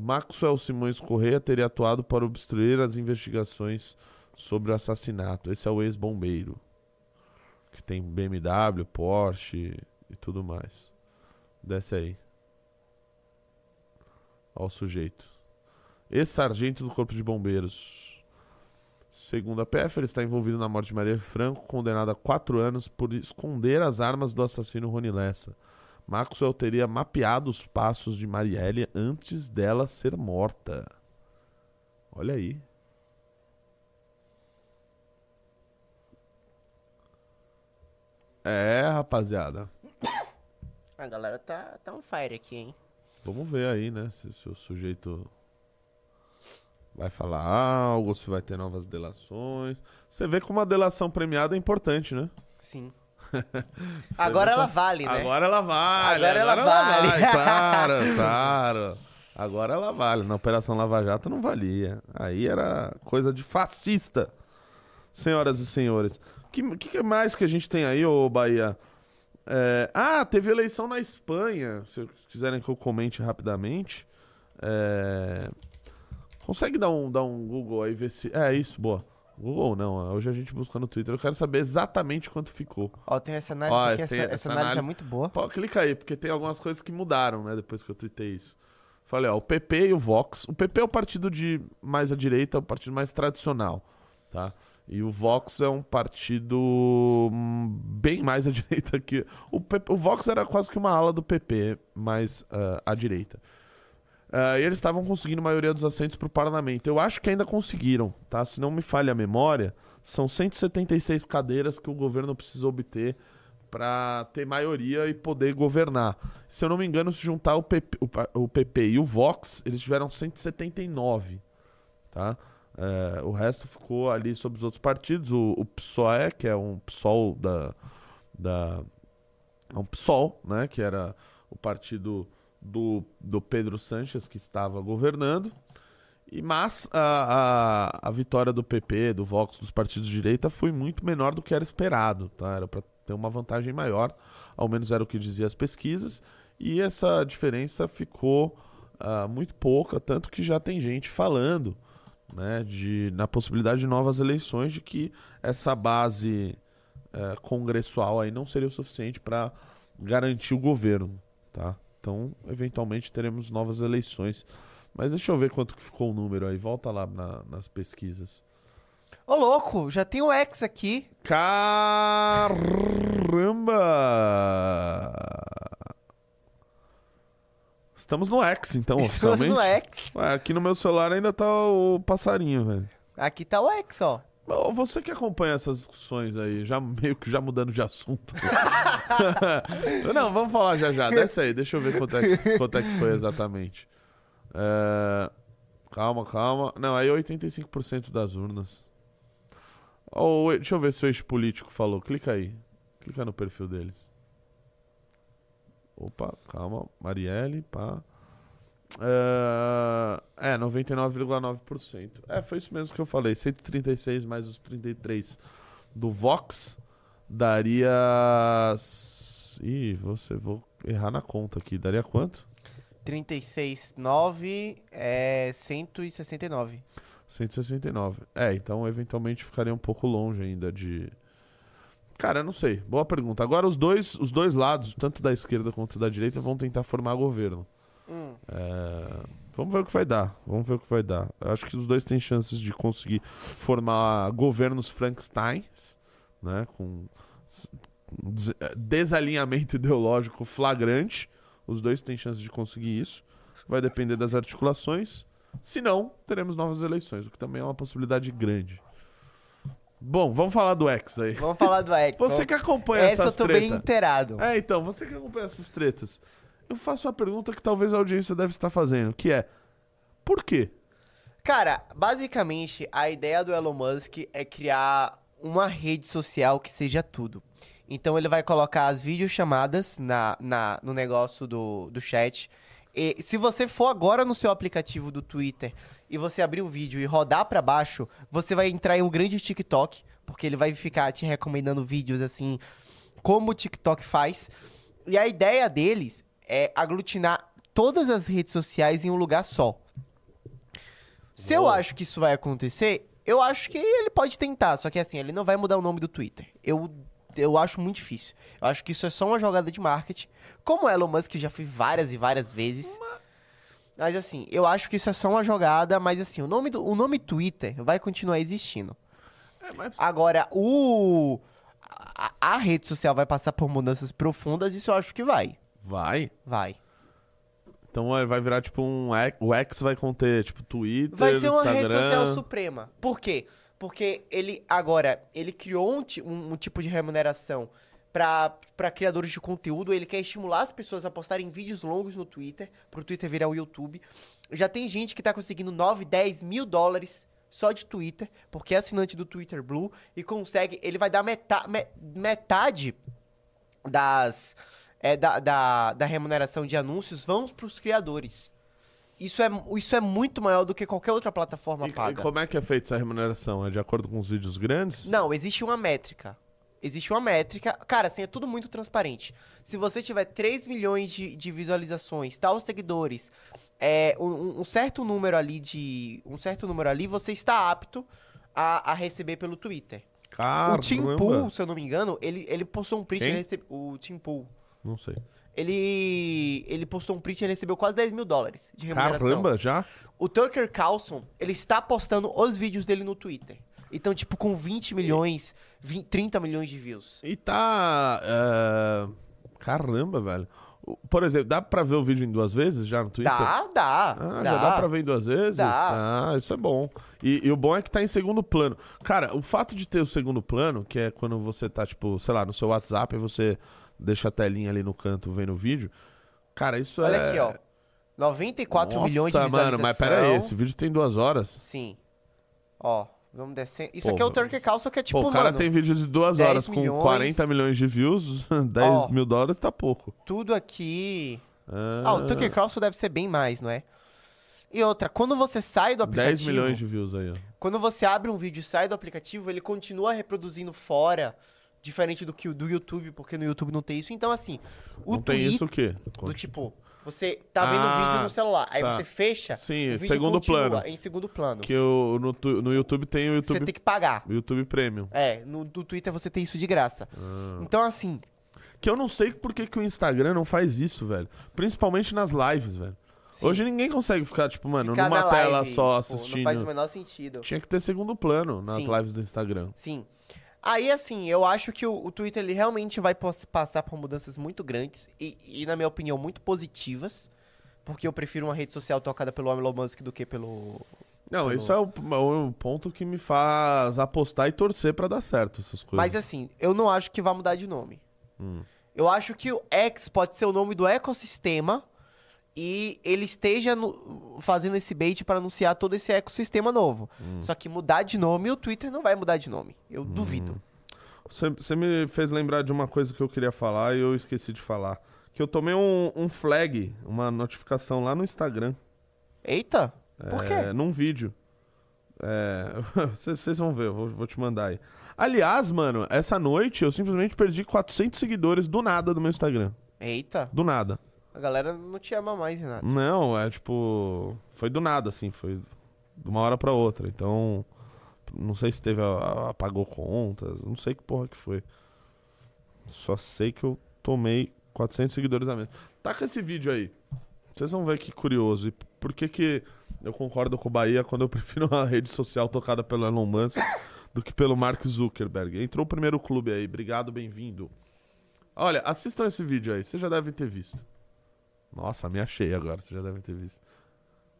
Maxwell Simões Correia teria atuado para obstruir as investigações sobre o assassinato. Esse é o ex-bombeiro. Que tem BMW, Porsche e tudo mais. Desce aí. Ó o sujeito. Ex-sargento do Corpo de Bombeiros. Segundo a PF, ele está envolvido na morte de Maria Franco, condenado a quatro anos por esconder as armas do assassino Rony Lessa. Maxwell teria mapeado os passos de Marielle antes dela ser morta. Olha aí. É, rapaziada. A galera tá, tá on fire aqui, hein? Vamos ver aí, né? Se, se o sujeito vai falar algo, se vai ter novas delações. Você vê como a delação premiada é importante, né? Sim. <laughs> Agora ela vale, né? Agora ela vale. Agora ela vale. <laughs> Claro, claro. Agora ela vale. Na Operação Lava Jato não valia. Aí era coisa de fascista. Senhoras e senhores. O que, que mais que a gente tem aí, ô Bahia? É, ah, teve eleição na Espanha. Se quiserem que eu comente rapidamente. É, consegue dar um, dar um Google aí, ver se. É isso, boa. Google não, hoje a gente busca no Twitter. Eu quero saber exatamente quanto ficou. Ó, tem essa análise Ó, aqui, essa, essa essa análise é muito boa. Pô, clica aí, porque tem algumas coisas que mudaram, né, depois que eu tuitei isso. Falei, ó, o PP e o Vox. O PP é o partido de mais à direita, o partido mais tradicional, tá? E o Vox é um partido hum, bem mais à <laughs> direita que... O, PP o Vox era quase que uma ala do PP, mais ah, à direita. Ah, e eles estavam conseguindo a maioria dos assentos pro parlamento. Eu acho que ainda conseguiram, tá? Se não me falha a memória, são 176 cadeiras que o governo precisa obter pra ter maioria e poder governar. Se eu não me engano, se juntar o PP, o o PP e o Vox, eles tiveram 179, tá? É, o resto ficou ali sobre os outros partidos. O, o PSOE, que é um PSOL da... da é um PSOL, né? Que era o partido do, do Pedro Sanches, que estava governando. E, mas a, a, a vitória do PP, do Vox, dos partidos de direita foi muito menor do que era esperado. Tá? Era para ter uma vantagem maior, ao menos era o que diziam as pesquisas. E essa diferença ficou ah, muito pouca, tanto que já tem gente falando né, de, na possibilidade de novas eleições, de que essa base eh, congressual aí não seria o suficiente para garantir o governo. Tá? Então, eventualmente, teremos novas eleições. Mas deixa eu ver quanto que ficou o número aí. Volta lá na- nas pesquisas. Ô, louco, já tem o X aqui. Caramba! Estamos no X, então, Estamos oficialmente. no X. Aqui no meu celular ainda tá o passarinho, velho. Aqui tá o X, ó. Você que acompanha essas discussões aí, já meio que já mudando de assunto. <laughs> Não, vamos falar já já. Desce aí, deixa eu ver quanto é que, quanto é que foi exatamente. É, Calma, calma. Não, aí 85% das urnas. Ó, o- deixa eu ver se o eixo político falou. Clica aí. Clica no perfil deles. Opa, calma. Marielle, pá. É, é 99,9%. É, foi isso mesmo que eu falei. 136 mais os 33 do Vox daria. Ih, você vou errar na conta aqui. Daria quanto? 36,9 é 169. 169. É, então eventualmente ficaria um pouco longe ainda de. Cara, eu não sei. Boa pergunta. Agora os dois, os dois lados, tanto da esquerda quanto da direita, vão tentar formar governo. Hum. É, Vamos ver o que vai dar. Vamos ver o que vai dar. Eu acho que os dois têm chances de conseguir formar governos Frankensteins, né? Com des- eh, desalinhamento ideológico flagrante. Os dois têm chances de conseguir isso. Vai depender das articulações. Se não, teremos novas eleições, o que também é uma possibilidade grande. Bom, vamos falar do X aí. Vamos falar do X. Você que acompanha Essa eu essas tô tretas. bem inteirado. É, então, você que acompanha essas tretas. Eu faço uma pergunta que talvez a audiência deve estar fazendo, que é: por quê? Cara, basicamente, a ideia do Elon Musk é criar uma rede social que seja tudo. Então ele vai colocar as videochamadas na, na, no negócio do, do chat. E se você for agora no seu aplicativo do Twitter e você abrir o vídeo e rodar pra baixo, você vai entrar em um grande TikTok, porque ele vai ficar te recomendando vídeos assim, como o TikTok faz. E a ideia deles é aglutinar todas as redes sociais em um lugar só. Se eu acho que isso vai acontecer, eu acho que ele pode tentar, só que assim, ele não vai mudar o nome do Twitter. Eu, eu acho muito difícil. Eu acho que isso é só uma jogada de marketing, como o Elon Musk já fez várias e várias vezes. Mas assim, eu acho que isso é só uma jogada, mas assim, o nome, do, o nome Twitter vai continuar existindo. Agora, o. A, a rede social vai passar por mudanças profundas, isso eu acho que vai. Vai? Vai. Então vai virar tipo um. O X vai conter, tipo, Twitter, Vai ser uma Instagram. rede social suprema. Por quê? Porque ele agora ele criou um, um- um tipo de remuneração para criadores de conteúdo. Ele quer estimular as pessoas a postarem vídeos longos no Twitter, pro Twitter virar o YouTube. Já tem gente que tá conseguindo 9, 10 mil dólares só de Twitter, porque é assinante do Twitter Blue e consegue. Ele vai dar meta, me- metade das. É, da, da, da remuneração de anúncios vão pros criadores. Isso é, isso é muito maior do que qualquer outra plataforma E, e paga. como é que é feita essa remuneração? É de acordo com os vídeos grandes? Não, existe uma métrica. Existe uma métrica. Cara, assim, é tudo muito transparente. Se você tiver 3 milhões de, de visualizações, tal seguidores, é, um, um certo número ali de. Um certo número ali, você está apto a, a receber pelo Twitter. Caramba. O Tim Pool, se eu não me engano, ele, ele postou um print. Recebe, o Tim Pool. Não sei. Ele, ele postou um print e recebeu quase 10 mil dólares de remuneração. Caramba, já? O Tucker Carlson, ele está postando os vídeos dele no Twitter. Então, tipo, com 20 milhões, 20, 30 milhões de views. E tá. é, Caramba, velho. por exemplo, dá pra ver o vídeo em duas vezes já no Twitter? Dá, dá. Ah, dá. já dá pra ver em duas vezes? Dá. Ah, isso é bom. E, e o bom é que tá em segundo plano. Cara, o fato de ter o segundo plano, que é quando você tá, tipo, sei lá, no seu WhatsApp, e você deixa a telinha ali no canto vendo o vídeo. Cara, isso Olha é. aqui, ó. 94 Nossa, milhões de visualizações. mano, mas pera aí, esse vídeo tem duas horas. Sim. Ó, vamos descer. Isso Pô, aqui é o Turkey Castle, que é tipo, Pô, o cara mano, tem vídeo de duas 10 horas com milhões. 40 milhões de views, <laughs> 10 Ó. mil dólares tá pouco. tudo aqui... Ah, Ah, o Tucker Carlson deve ser bem mais, não é? E outra, quando você sai do 10 aplicativo... milhões de views aí, ó. Quando você abre um vídeo e sai do aplicativo, ele continua reproduzindo fora, diferente do que do YouTube, porque no YouTube não tem isso. Então, assim, o Não tem Twitter, isso o quê? do tipo, você tá vendo o Ah, vídeo no celular, aí tá. você fecha, Sim, o vídeo segundo continua plano. em segundo plano. Que o, no, tu- no YouTube tem o Você YouTube, tem que pagar. o YouTube Premium. É, no, no Twitter você tem isso de graça. Ah. Então, assim, Que eu não sei por que, que o Instagram não faz isso, velho. Principalmente nas lives, velho. sim, Hoje ninguém consegue ficar, tipo, mano, ficar numa na tela live, só tipo, assistindo. Não faz o menor sentido. Tinha que ter segundo plano nas Sim. lives do Instagram. Sim. Aí, assim, eu acho que o, o Twitter ele realmente vai passar por mudanças muito grandes e, e, na minha opinião, muito positivas. Porque eu prefiro uma rede social tocada pelo Elon Musk do que pelo. Não, Pelo- isso é o, o ponto que me faz apostar e torcer pra dar certo essas coisas. Mas, assim, eu não acho que vai mudar de nome. Hum. Eu acho que o X pode ser o nome do ecossistema e ele esteja no- fazendo esse bait para anunciar todo esse ecossistema novo. Hum. Só que mudar de nome, o Twitter não vai mudar de nome. Eu duvido. Você, me fez lembrar de uma coisa que eu queria falar e eu esqueci de falar. Que eu tomei um, um flag, uma notificação lá no Instagram. Eita! Por quê? É, num vídeo. <laughs> Vocês vão ver, eu vou, vou te mandar aí. Aliás, mano, essa noite eu simplesmente perdi 400 seguidores do nada do meu Instagram. Eita! Do nada. A galera não te ama mais, Renato. Não, é tipo. Foi do nada, assim. Foi de uma hora pra outra. Então. Não sei se teve. Apagou contas. Não sei que porra que foi. Só sei que eu tomei 400 seguidores a menos. Taca esse vídeo aí. Vocês vão ver que curioso. E por que que eu concordo com o Bahia quando eu <laughs> prefiro uma rede social tocada pelo Elon Musk do que pelo Mark Zuckerberg? Entrou o primeiro clube aí. Obrigado, bem-vindo. Olha, assistam esse vídeo aí. Vocês já devem ter visto. Nossa, me achei agora. Vocês já devem ter visto.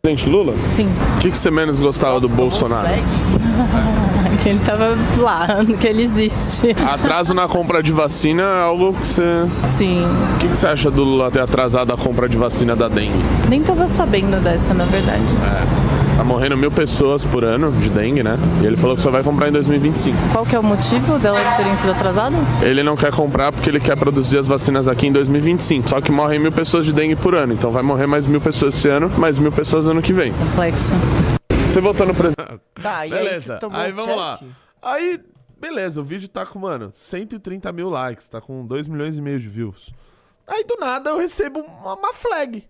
Presidente Lula, Sim, o que, que você menos gostava do Nossa, um Bolsonaro? <laughs> que ele tava lá, que ele existe. Atraso na compra de vacina é algo que você. Sim, O que, que você acha do Lula ter atrasado a compra de vacina da dengue? nem tava sabendo dessa, na verdade. Tá morrendo mil pessoas por ano de dengue, né? E ele falou que só vai comprar em 2025. Qual que é o motivo delas terem sido atrasadas? Ele não quer comprar porque ele quer produzir as vacinas aqui em 2025. Só que morrem mil pessoas de dengue por ano. Então vai morrer mais mil pessoas esse ano, mais mil pessoas ano que vem. Complexo. Você votou no presidente. Tá, e aí Beleza, você tomou aí um vamos lá. check? Aí, beleza, o vídeo tá com, mano, 130 mil likes, tá com 2 milhões e meio de views. Aí do nada eu recebo uma, uma flag.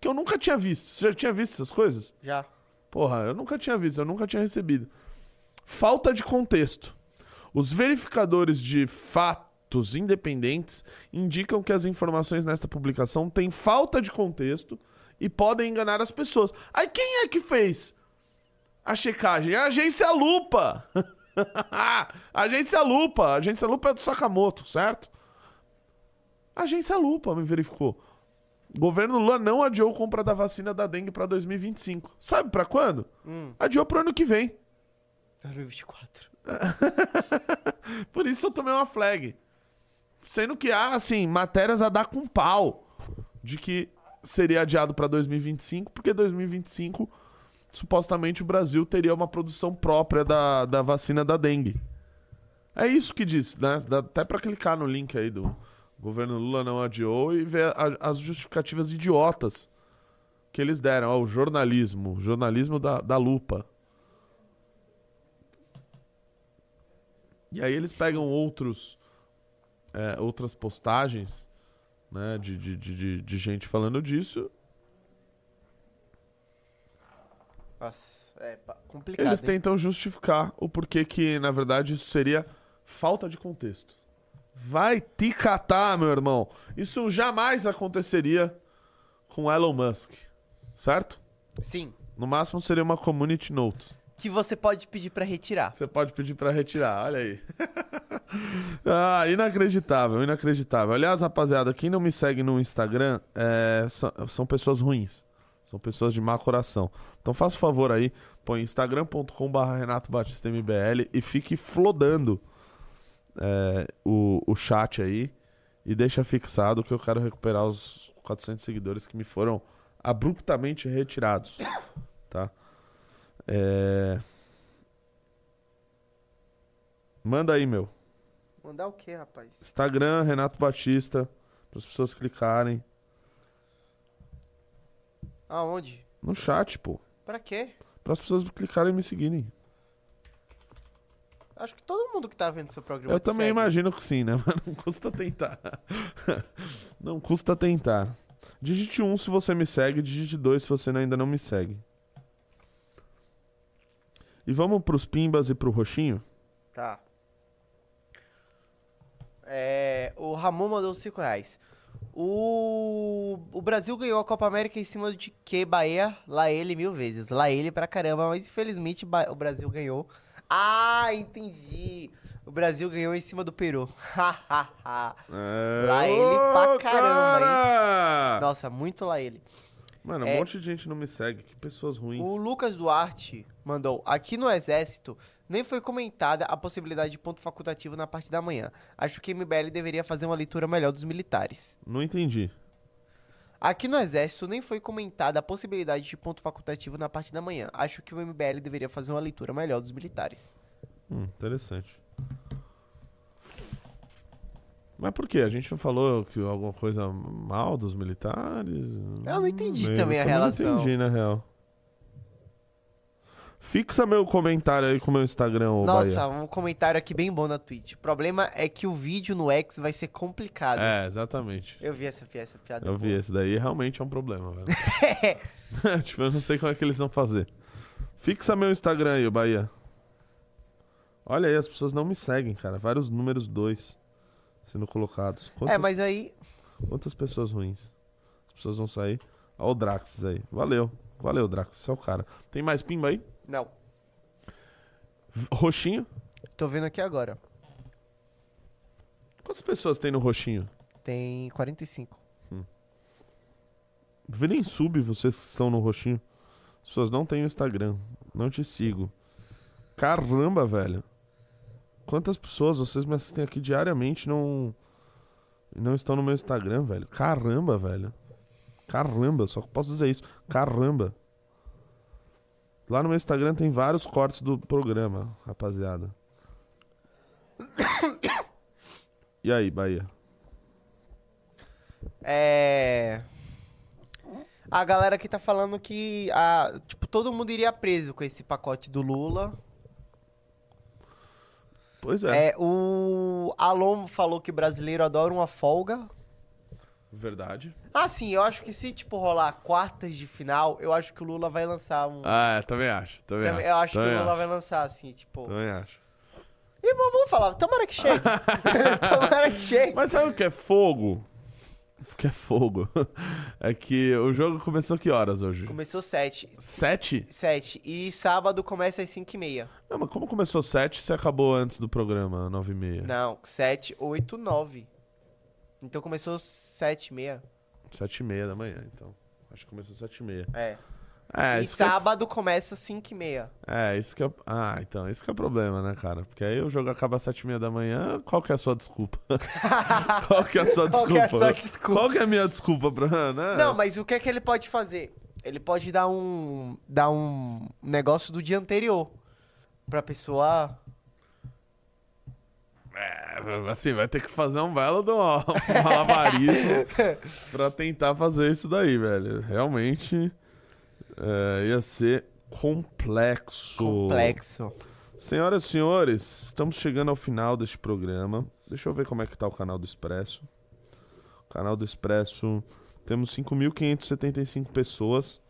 Que eu nunca tinha visto. Você já tinha visto essas coisas? Já. Porra, eu nunca tinha visto, eu nunca tinha recebido. Falta de contexto. Os verificadores de fatos independentes indicam que as informações nesta publicação têm falta de contexto e podem enganar as pessoas. Aí quem é que fez a checagem? A agência Lupa. <laughs> agência Lupa. A agência Lupa é do Sakamoto, certo? A agência Lupa me verificou. O governo Lula não adiou a compra da vacina da dengue pra 2025. Sabe pra quando? Hum. Adiou pro ano que vem. 2024. <laughs> Por isso eu tomei uma flag. Sendo que há, assim, matérias a dar com pau de que seria adiado pra 2025, porque 2025, supostamente, o Brasil teria uma produção própria da, da vacina da dengue. É isso que diz, né? Dá até pra clicar no link aí do governo Lula não adiou e a- as justificativas idiotas que eles deram. Ó, o jornalismo, o jornalismo da, da lupa. E aí eles pegam outros, é, outras postagens, né, de, de, de, de- gente falando disso. Nossa, é complicado. Eles hein? tentam justificar o porquê que, na verdade, isso seria falta de contexto. Vai te catar, meu irmão. Isso jamais aconteceria com Elon Musk, certo? Sim. No máximo seria uma community note. Que você pode pedir pra retirar. Você pode pedir pra retirar, olha aí. <laughs> ah, inacreditável, inacreditável. Aliás, rapaziada, quem não me segue no Instagram é, são, são pessoas ruins. São pessoas de má coração. Então faça o favor aí, põe instagram.com.br Renato Batista MBL e fique flodando é, o, o chat aí e deixa fixado que eu quero recuperar os 400 seguidores que me foram abruptamente retirados, tá? É... Manda aí, meu. Mandar o quê, rapaz? Instagram, Renato Batista, para as pessoas clicarem. Aonde? No chat, pô. Pra quê? Para as pessoas clicarem e me seguirem. Acho que todo mundo que tá vendo seu programa. Eu também segue. imagino que sim, né? <laughs> Mas não custa tentar. não custa tentar. Digite 1 se você me segue, digite 2 se você ainda não me segue. E vamos pros pimbas e pro roxinho? Tá. É, o Ramon mandou 5 reais. O, o Brasil ganhou a Copa América em cima de que Bahia? Lá ele mil vezes. Lá ele pra caramba, mas infelizmente o Brasil ganhou. Ah, entendi. O Brasil ganhou em cima do Peru. É... <laughs> Lá ele pra caramba, hein? Nossa, muito lá ele. Mano, um É. monte de gente não me segue. Que pessoas ruins. O Lucas Duarte mandou: Aqui no Exército nem foi comentada a possibilidade de ponto facultativo na parte da manhã. Acho que a MBL deveria fazer uma leitura melhor dos militares. Não entendi. Aqui no Exército nem foi comentada a possibilidade de ponto facultativo na parte da manhã. Acho que o MBL deveria fazer uma leitura melhor dos militares. Hum, interessante. Mas por quê? A gente não falou que alguma coisa mal dos militares? Eu não entendi Eu também a relação. Não entendi, na real. Fixa meu comentário aí com o meu Instagram, ô Nossa, Bahia. um comentário aqui bem bom na Twitch. O problema é que o vídeo no X vai ser complicado. É, exatamente. Eu vi essa, essa piada. Eu vi boa. esse daí, realmente é um problema, velho. <laughs> <laughs> tipo, eu não sei como é que eles vão fazer. Fixa meu Instagram aí, ô Bahia. Olha aí, as pessoas não me seguem, cara. Vários números dois sendo colocados. Quantas, É, mas aí. quantas pessoas ruins? As pessoas vão sair. Olha o Drax aí. Valeu. Valeu, Drax. Você é o cara. Tem mais pimba aí? Não. Roxinho? Tô vendo aqui agora. Quantas pessoas tem no roxinho? Tem 45. Vê nem sub vocês que estão no roxinho. As pessoas não têm o Instagram. Não te sigo. Caramba, velho. Quantas pessoas vocês me assistem aqui diariamente e não. não estão no meu Instagram, velho? Caramba, velho. Caramba, só posso dizer isso. Caramba. Lá no meu Instagram tem vários cortes do programa, rapaziada. E aí, Bahia? É. A galera aqui tá falando que a, tipo, todo mundo iria preso com esse pacote do Lula. Pois é. É, o Alon falou que brasileiro adora uma folga. Verdade. Ah, sim, eu acho que se, tipo, rolar quartas de final, eu acho que o Lula vai lançar um. Ah, é, também acho. Também, Também- acho. eu acho que também o Lula acho, vai lançar, assim, tipo. Também acho. E bom, vamos falar, tomara que chegue. <laughs> <laughs> tomara que chegue. Mas sabe o que é fogo? O que é fogo? <laughs> É que o jogo começou que horas hoje? Começou sete. Sete? Sete. E sábado começa às cinco e meia. Não, mas como começou sete se acabou antes do programa, nove e meia? Não, sete, oito, nove. Então começou sete e meia. Sete e meia da manhã, então. Acho que começou sete e meia. É. É, e é- sábado começa cinco e meia. É, isso que é... Ah, então, isso que é o problema, né, cara? Porque aí o jogo acaba às sete e meia da manhã, qual que é a sua desculpa? <laughs> qual que é a sua Qual desculpa? que é a sua desculpa? Qual que é a minha desculpa pra... Né? Não, mas o que é que ele pode fazer? Ele pode dar um dar um negócio do dia anterior pra pessoa É, assim, vai ter que fazer um belo do <laughs> um malabarismo pra tentar fazer isso daí, velho. Realmente é, ia ser complexo. complexo. Senhoras e senhores, estamos chegando ao final deste programa. Deixa eu ver como é que tá o canal do Expresso. O canal do Expresso, temos 5.575 pessoas.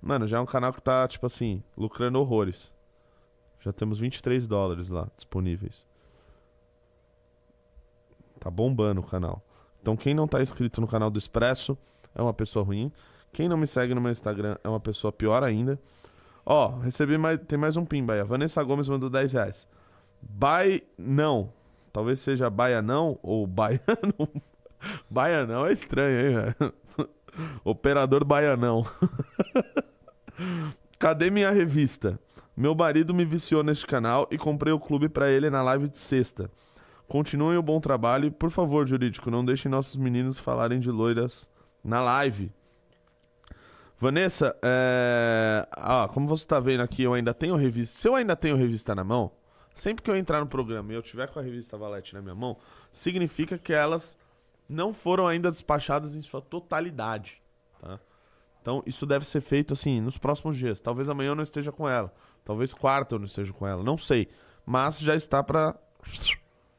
Mano, já é um canal que tá, tipo assim, lucrando horrores. Já temos 23 dólares lá disponíveis. Tá bombando o canal. Então quem não tá inscrito no canal do Expresso é uma pessoa ruim. Quem não me segue no meu Instagram é uma pessoa pior ainda. Ó, recebi mais. Tem mais um pimba aí. A Vanessa Gomes mandou 10 reais. By. Não. Talvez seja Baianão ou Baiano. <laughs> Baianão é estranho, hein, velho? <laughs> Operador Baianão. <laughs> Cadê minha revista? Meu marido me viciou neste canal e comprei o clube pra ele na live de sexta. Continuem o bom trabalho e, por favor, jurídico, não deixem nossos meninos falarem de loiras na live. Vanessa, é... ah, como você tá vendo aqui, eu ainda tenho revista. Se eu ainda tenho revista na mão, sempre que eu entrar no programa e eu tiver com a revista Valete na minha mão, significa que elas não foram ainda despachadas em sua totalidade, tá? Então, isso deve ser feito assim nos próximos dias. Talvez amanhã eu não esteja com ela, talvez quarta eu não esteja com ela, não sei, mas já está para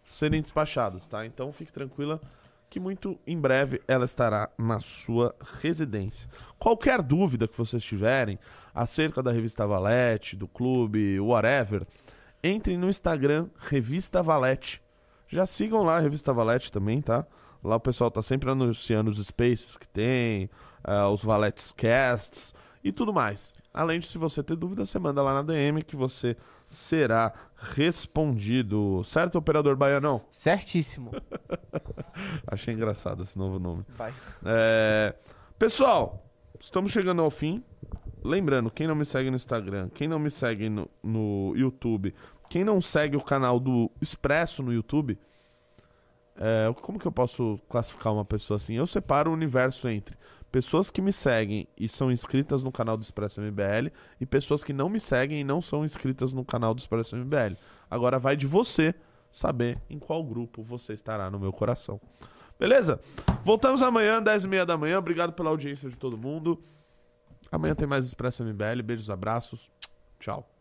serem despachadas, tá? Então, fique tranquila que muito em breve ela estará na sua residência. Qualquer dúvida que vocês tiverem acerca da revista Valete, do clube, whatever, entrem no Instagram Revista Valete. Já sigam lá a Revista Valete também, tá? Lá o pessoal tá sempre anunciando os spaces que tem, uh, os Valetes Casts e tudo mais. Além de, se você ter dúvida, você manda lá na DM que você será respondido. Certo, operador baianão? Certíssimo. <laughs> Achei engraçado esse novo nome. Vai. É... Pessoal, estamos chegando ao fim. Lembrando, quem não me segue no Instagram, quem não me segue no, no YouTube, quem não segue o canal do Expresso no YouTube, é, como que eu posso classificar uma pessoa assim? Eu separo o universo entre pessoas que me seguem e são inscritas no canal do Expresso MBL e pessoas que não me seguem e não são inscritas no canal do Expresso MBL. Agora vai de você saber em qual grupo você estará no meu coração. Beleza? Voltamos amanhã, 10h30 da manhã. Obrigado pela audiência de todo mundo. Amanhã tem mais Expresso MBL. Beijos, abraços. Tchau.